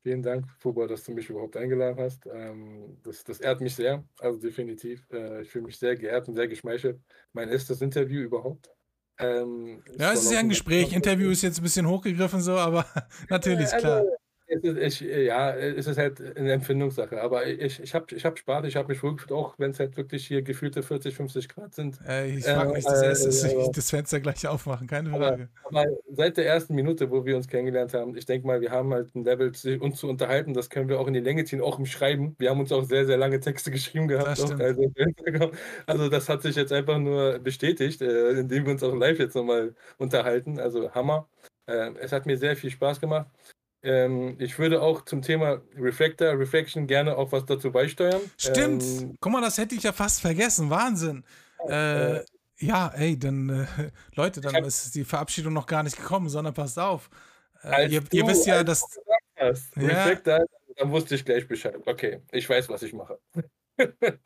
Vielen Dank, Fuba, dass du mich überhaupt eingeladen hast. Ähm, das, das ehrt mich sehr, also definitiv. Äh, ich fühle mich sehr geehrt und sehr geschmeichelt. Mein erstes Interview überhaupt. Ähm, ja, es ist ja ein Gespräch. Interview ist jetzt ein bisschen hochgegriffen so, aber [LAUGHS] natürlich, also, klar es ist, ich, ja, es ist halt eine Empfindungssache, aber ich, ich habe ich hab Spaß, ich habe mich wohlgefühlt, auch wenn es halt wirklich hier gefühlte 40, 50 Grad sind. Ey, ich frage mich das, Äh, erste, äh, ich das Fenster gleich aufmachen, keine Frage. aber seit der ersten Minute, wo wir uns kennengelernt haben, ich denke mal, wir haben halt ein Level, uns zu unterhalten, das können wir auch in die Länge ziehen, auch im Schreiben. Wir haben uns auch sehr, sehr lange Texte [LAUGHS] geschrieben gehabt. Das also, [LAUGHS] also das hat sich jetzt einfach nur bestätigt, äh, indem wir uns auch live jetzt nochmal unterhalten. Also Hammer. Äh, es hat mir sehr viel Spaß gemacht. Ähm, ich würde auch zum Thema Reflector, Reflection gerne auch was dazu beisteuern. Stimmt. Ähm, Guck mal, das hätte ich ja fast vergessen. Wahnsinn. Äh, äh, ja, ey, dann, äh, [LAUGHS] Leute, dann hab- ist die Verabschiedung noch gar nicht gekommen, sondern passt auf. Äh, ihr, ihr du- wisst ja, dass. hast, Ja. Reflector, dann wusste ich gleich Bescheid. Okay, ich weiß, was ich mache.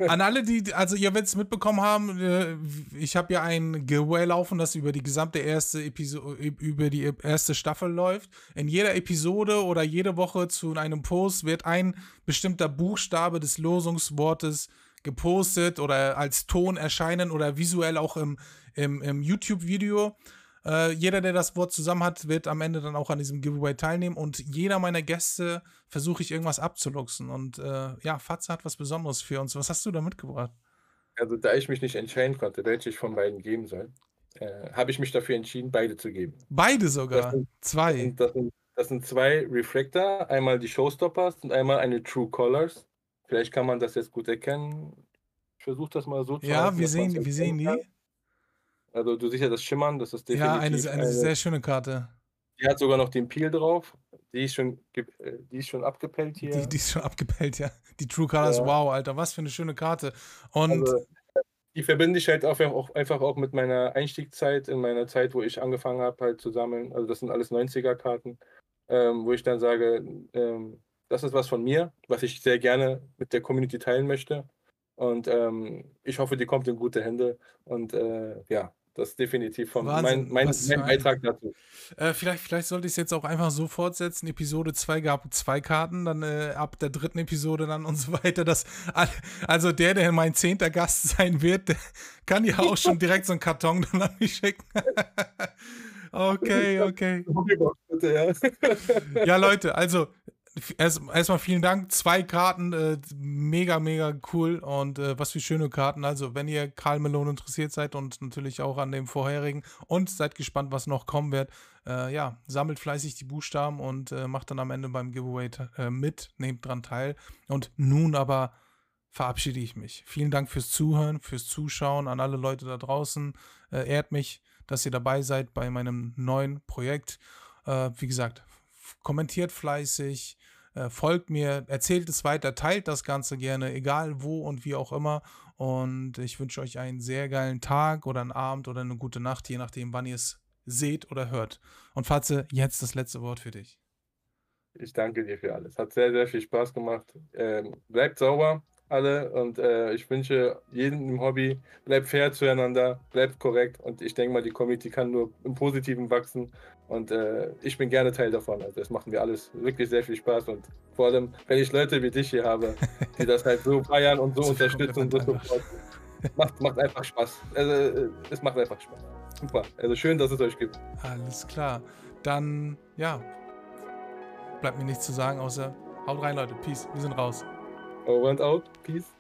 An alle, die, also ihr werdet es mitbekommen haben, äh, ich habe ja ein Giveaway laufen, das über die gesamte erste Episode, über die erste Staffel läuft. In jeder Episode oder jede Woche zu einem Post wird ein bestimmter Buchstabe des Losungswortes gepostet oder als Ton erscheinen oder visuell auch im, im, im YouTube-Video. Äh, jeder, der das Wort zusammen hat, wird am Ende dann auch an diesem Giveaway teilnehmen und jeder meiner Gäste versuche ich irgendwas abzuluxen. Und äh, ja, Fatze hat was Besonderes für uns. Was hast du da mitgebracht? Also, da ich mich nicht entscheiden konnte, welche ich von beiden geben soll, äh, habe ich mich dafür entschieden, beide zu geben. Beide Das sogar. sind, das, Zwei. sind, das, sind, das sind zwei Reflector, einmal die Showstoppers und einmal eine True Colors. Vielleicht kann man das jetzt gut erkennen. Ich versuche das mal so zu Ja, wir sehen, wir sehen die. kann. Also, du siehst ja das Schimmern, das ist Ja, eine, definitiv eine eine. sehr schöne Karte. Die hat sogar noch den Peel drauf. Die ist schon, äh, die ist schon abgepellt Die, hier. die ist schon abgepellt, ja. Die True Colors, Ja. wow, Alter, was für eine schöne Karte. Und Also, die verbinde ich halt auch, auch einfach auch mit meiner Einstiegszeit, in meiner Zeit, wo ich angefangen habe, halt zu sammeln. Also das sind alles 90er-Karten, ähm, wo ich dann sage, ähm, das ist was von mir, was ich sehr gerne mit der Community teilen möchte. Und ähm, ich hoffe, die kommt in gute Hände. Und äh, ja, das ist definitiv von Wahnsinn, mein, mein, mein ein- Beitrag dazu. Äh, vielleicht, vielleicht sollte ich es jetzt auch einfach so fortsetzen. Episode 2 gab zwei Karten, dann äh, ab der dritten Episode dann und [LAUGHS] so weiter. Das, al- also der, der mein zehnter Gast [LAUGHS] sein wird, der kann ja auch schon direkt so einen Karton [LAUGHS] dann an mich schicken. okay, okay. Ja. Ja, Leute, also erst- erstmal vielen Dank. Zwei Karten, äh, mega, mega cool und äh, was für schöne Karten. Also, wenn ihr Karl Malone interessiert seid und natürlich auch an dem vorherigen und seid gespannt, was noch kommen wird, äh, ja, sammelt fleißig die Buchstaben und äh, macht dann am Ende beim Giveaway äh, mit, nehmt dran teil. Und nun aber verabschiede ich mich. Vielen Dank fürs Zuhören, fürs Zuschauen an alle Leute da draußen. Äh, ehrt mich, dass ihr dabei seid bei meinem neuen Projekt. Wie gesagt, kommentiert fleißig, folgt mir, erzählt es weiter, teilt das Ganze gerne, egal wo und wie auch immer. Und ich wünsche euch einen sehr geilen Tag oder einen Abend oder eine gute Nacht, je nachdem, wann ihr es seht oder hört. Und Fatze, jetzt das letzte Wort für dich. Ich danke dir für alles. Hat sehr, sehr viel Spaß gemacht. Ähm, bleibt sauber, alle. Und äh, ich wünsche jedem im Hobby, bleibt fair zueinander, bleibt korrekt. Und ich denke mal, die Community kann nur im Positiven wachsen. Und äh, ich bin gerne Teil davon. Also das macht mir alles wirklich sehr viel Spaß. Und vor allem, wenn ich Leute wie dich hier habe, die das halt so feiern und so [LAUGHS] unterstützen und so supporten, macht, macht einfach Spaß. Also äh, es macht einfach Spaß. Super. Also schön, dass es euch gibt. Alles klar. Dann, ja, bleibt mir nichts zu sagen, außer haut rein, Leute. Peace. Wir sind raus. Oh, went out. Peace.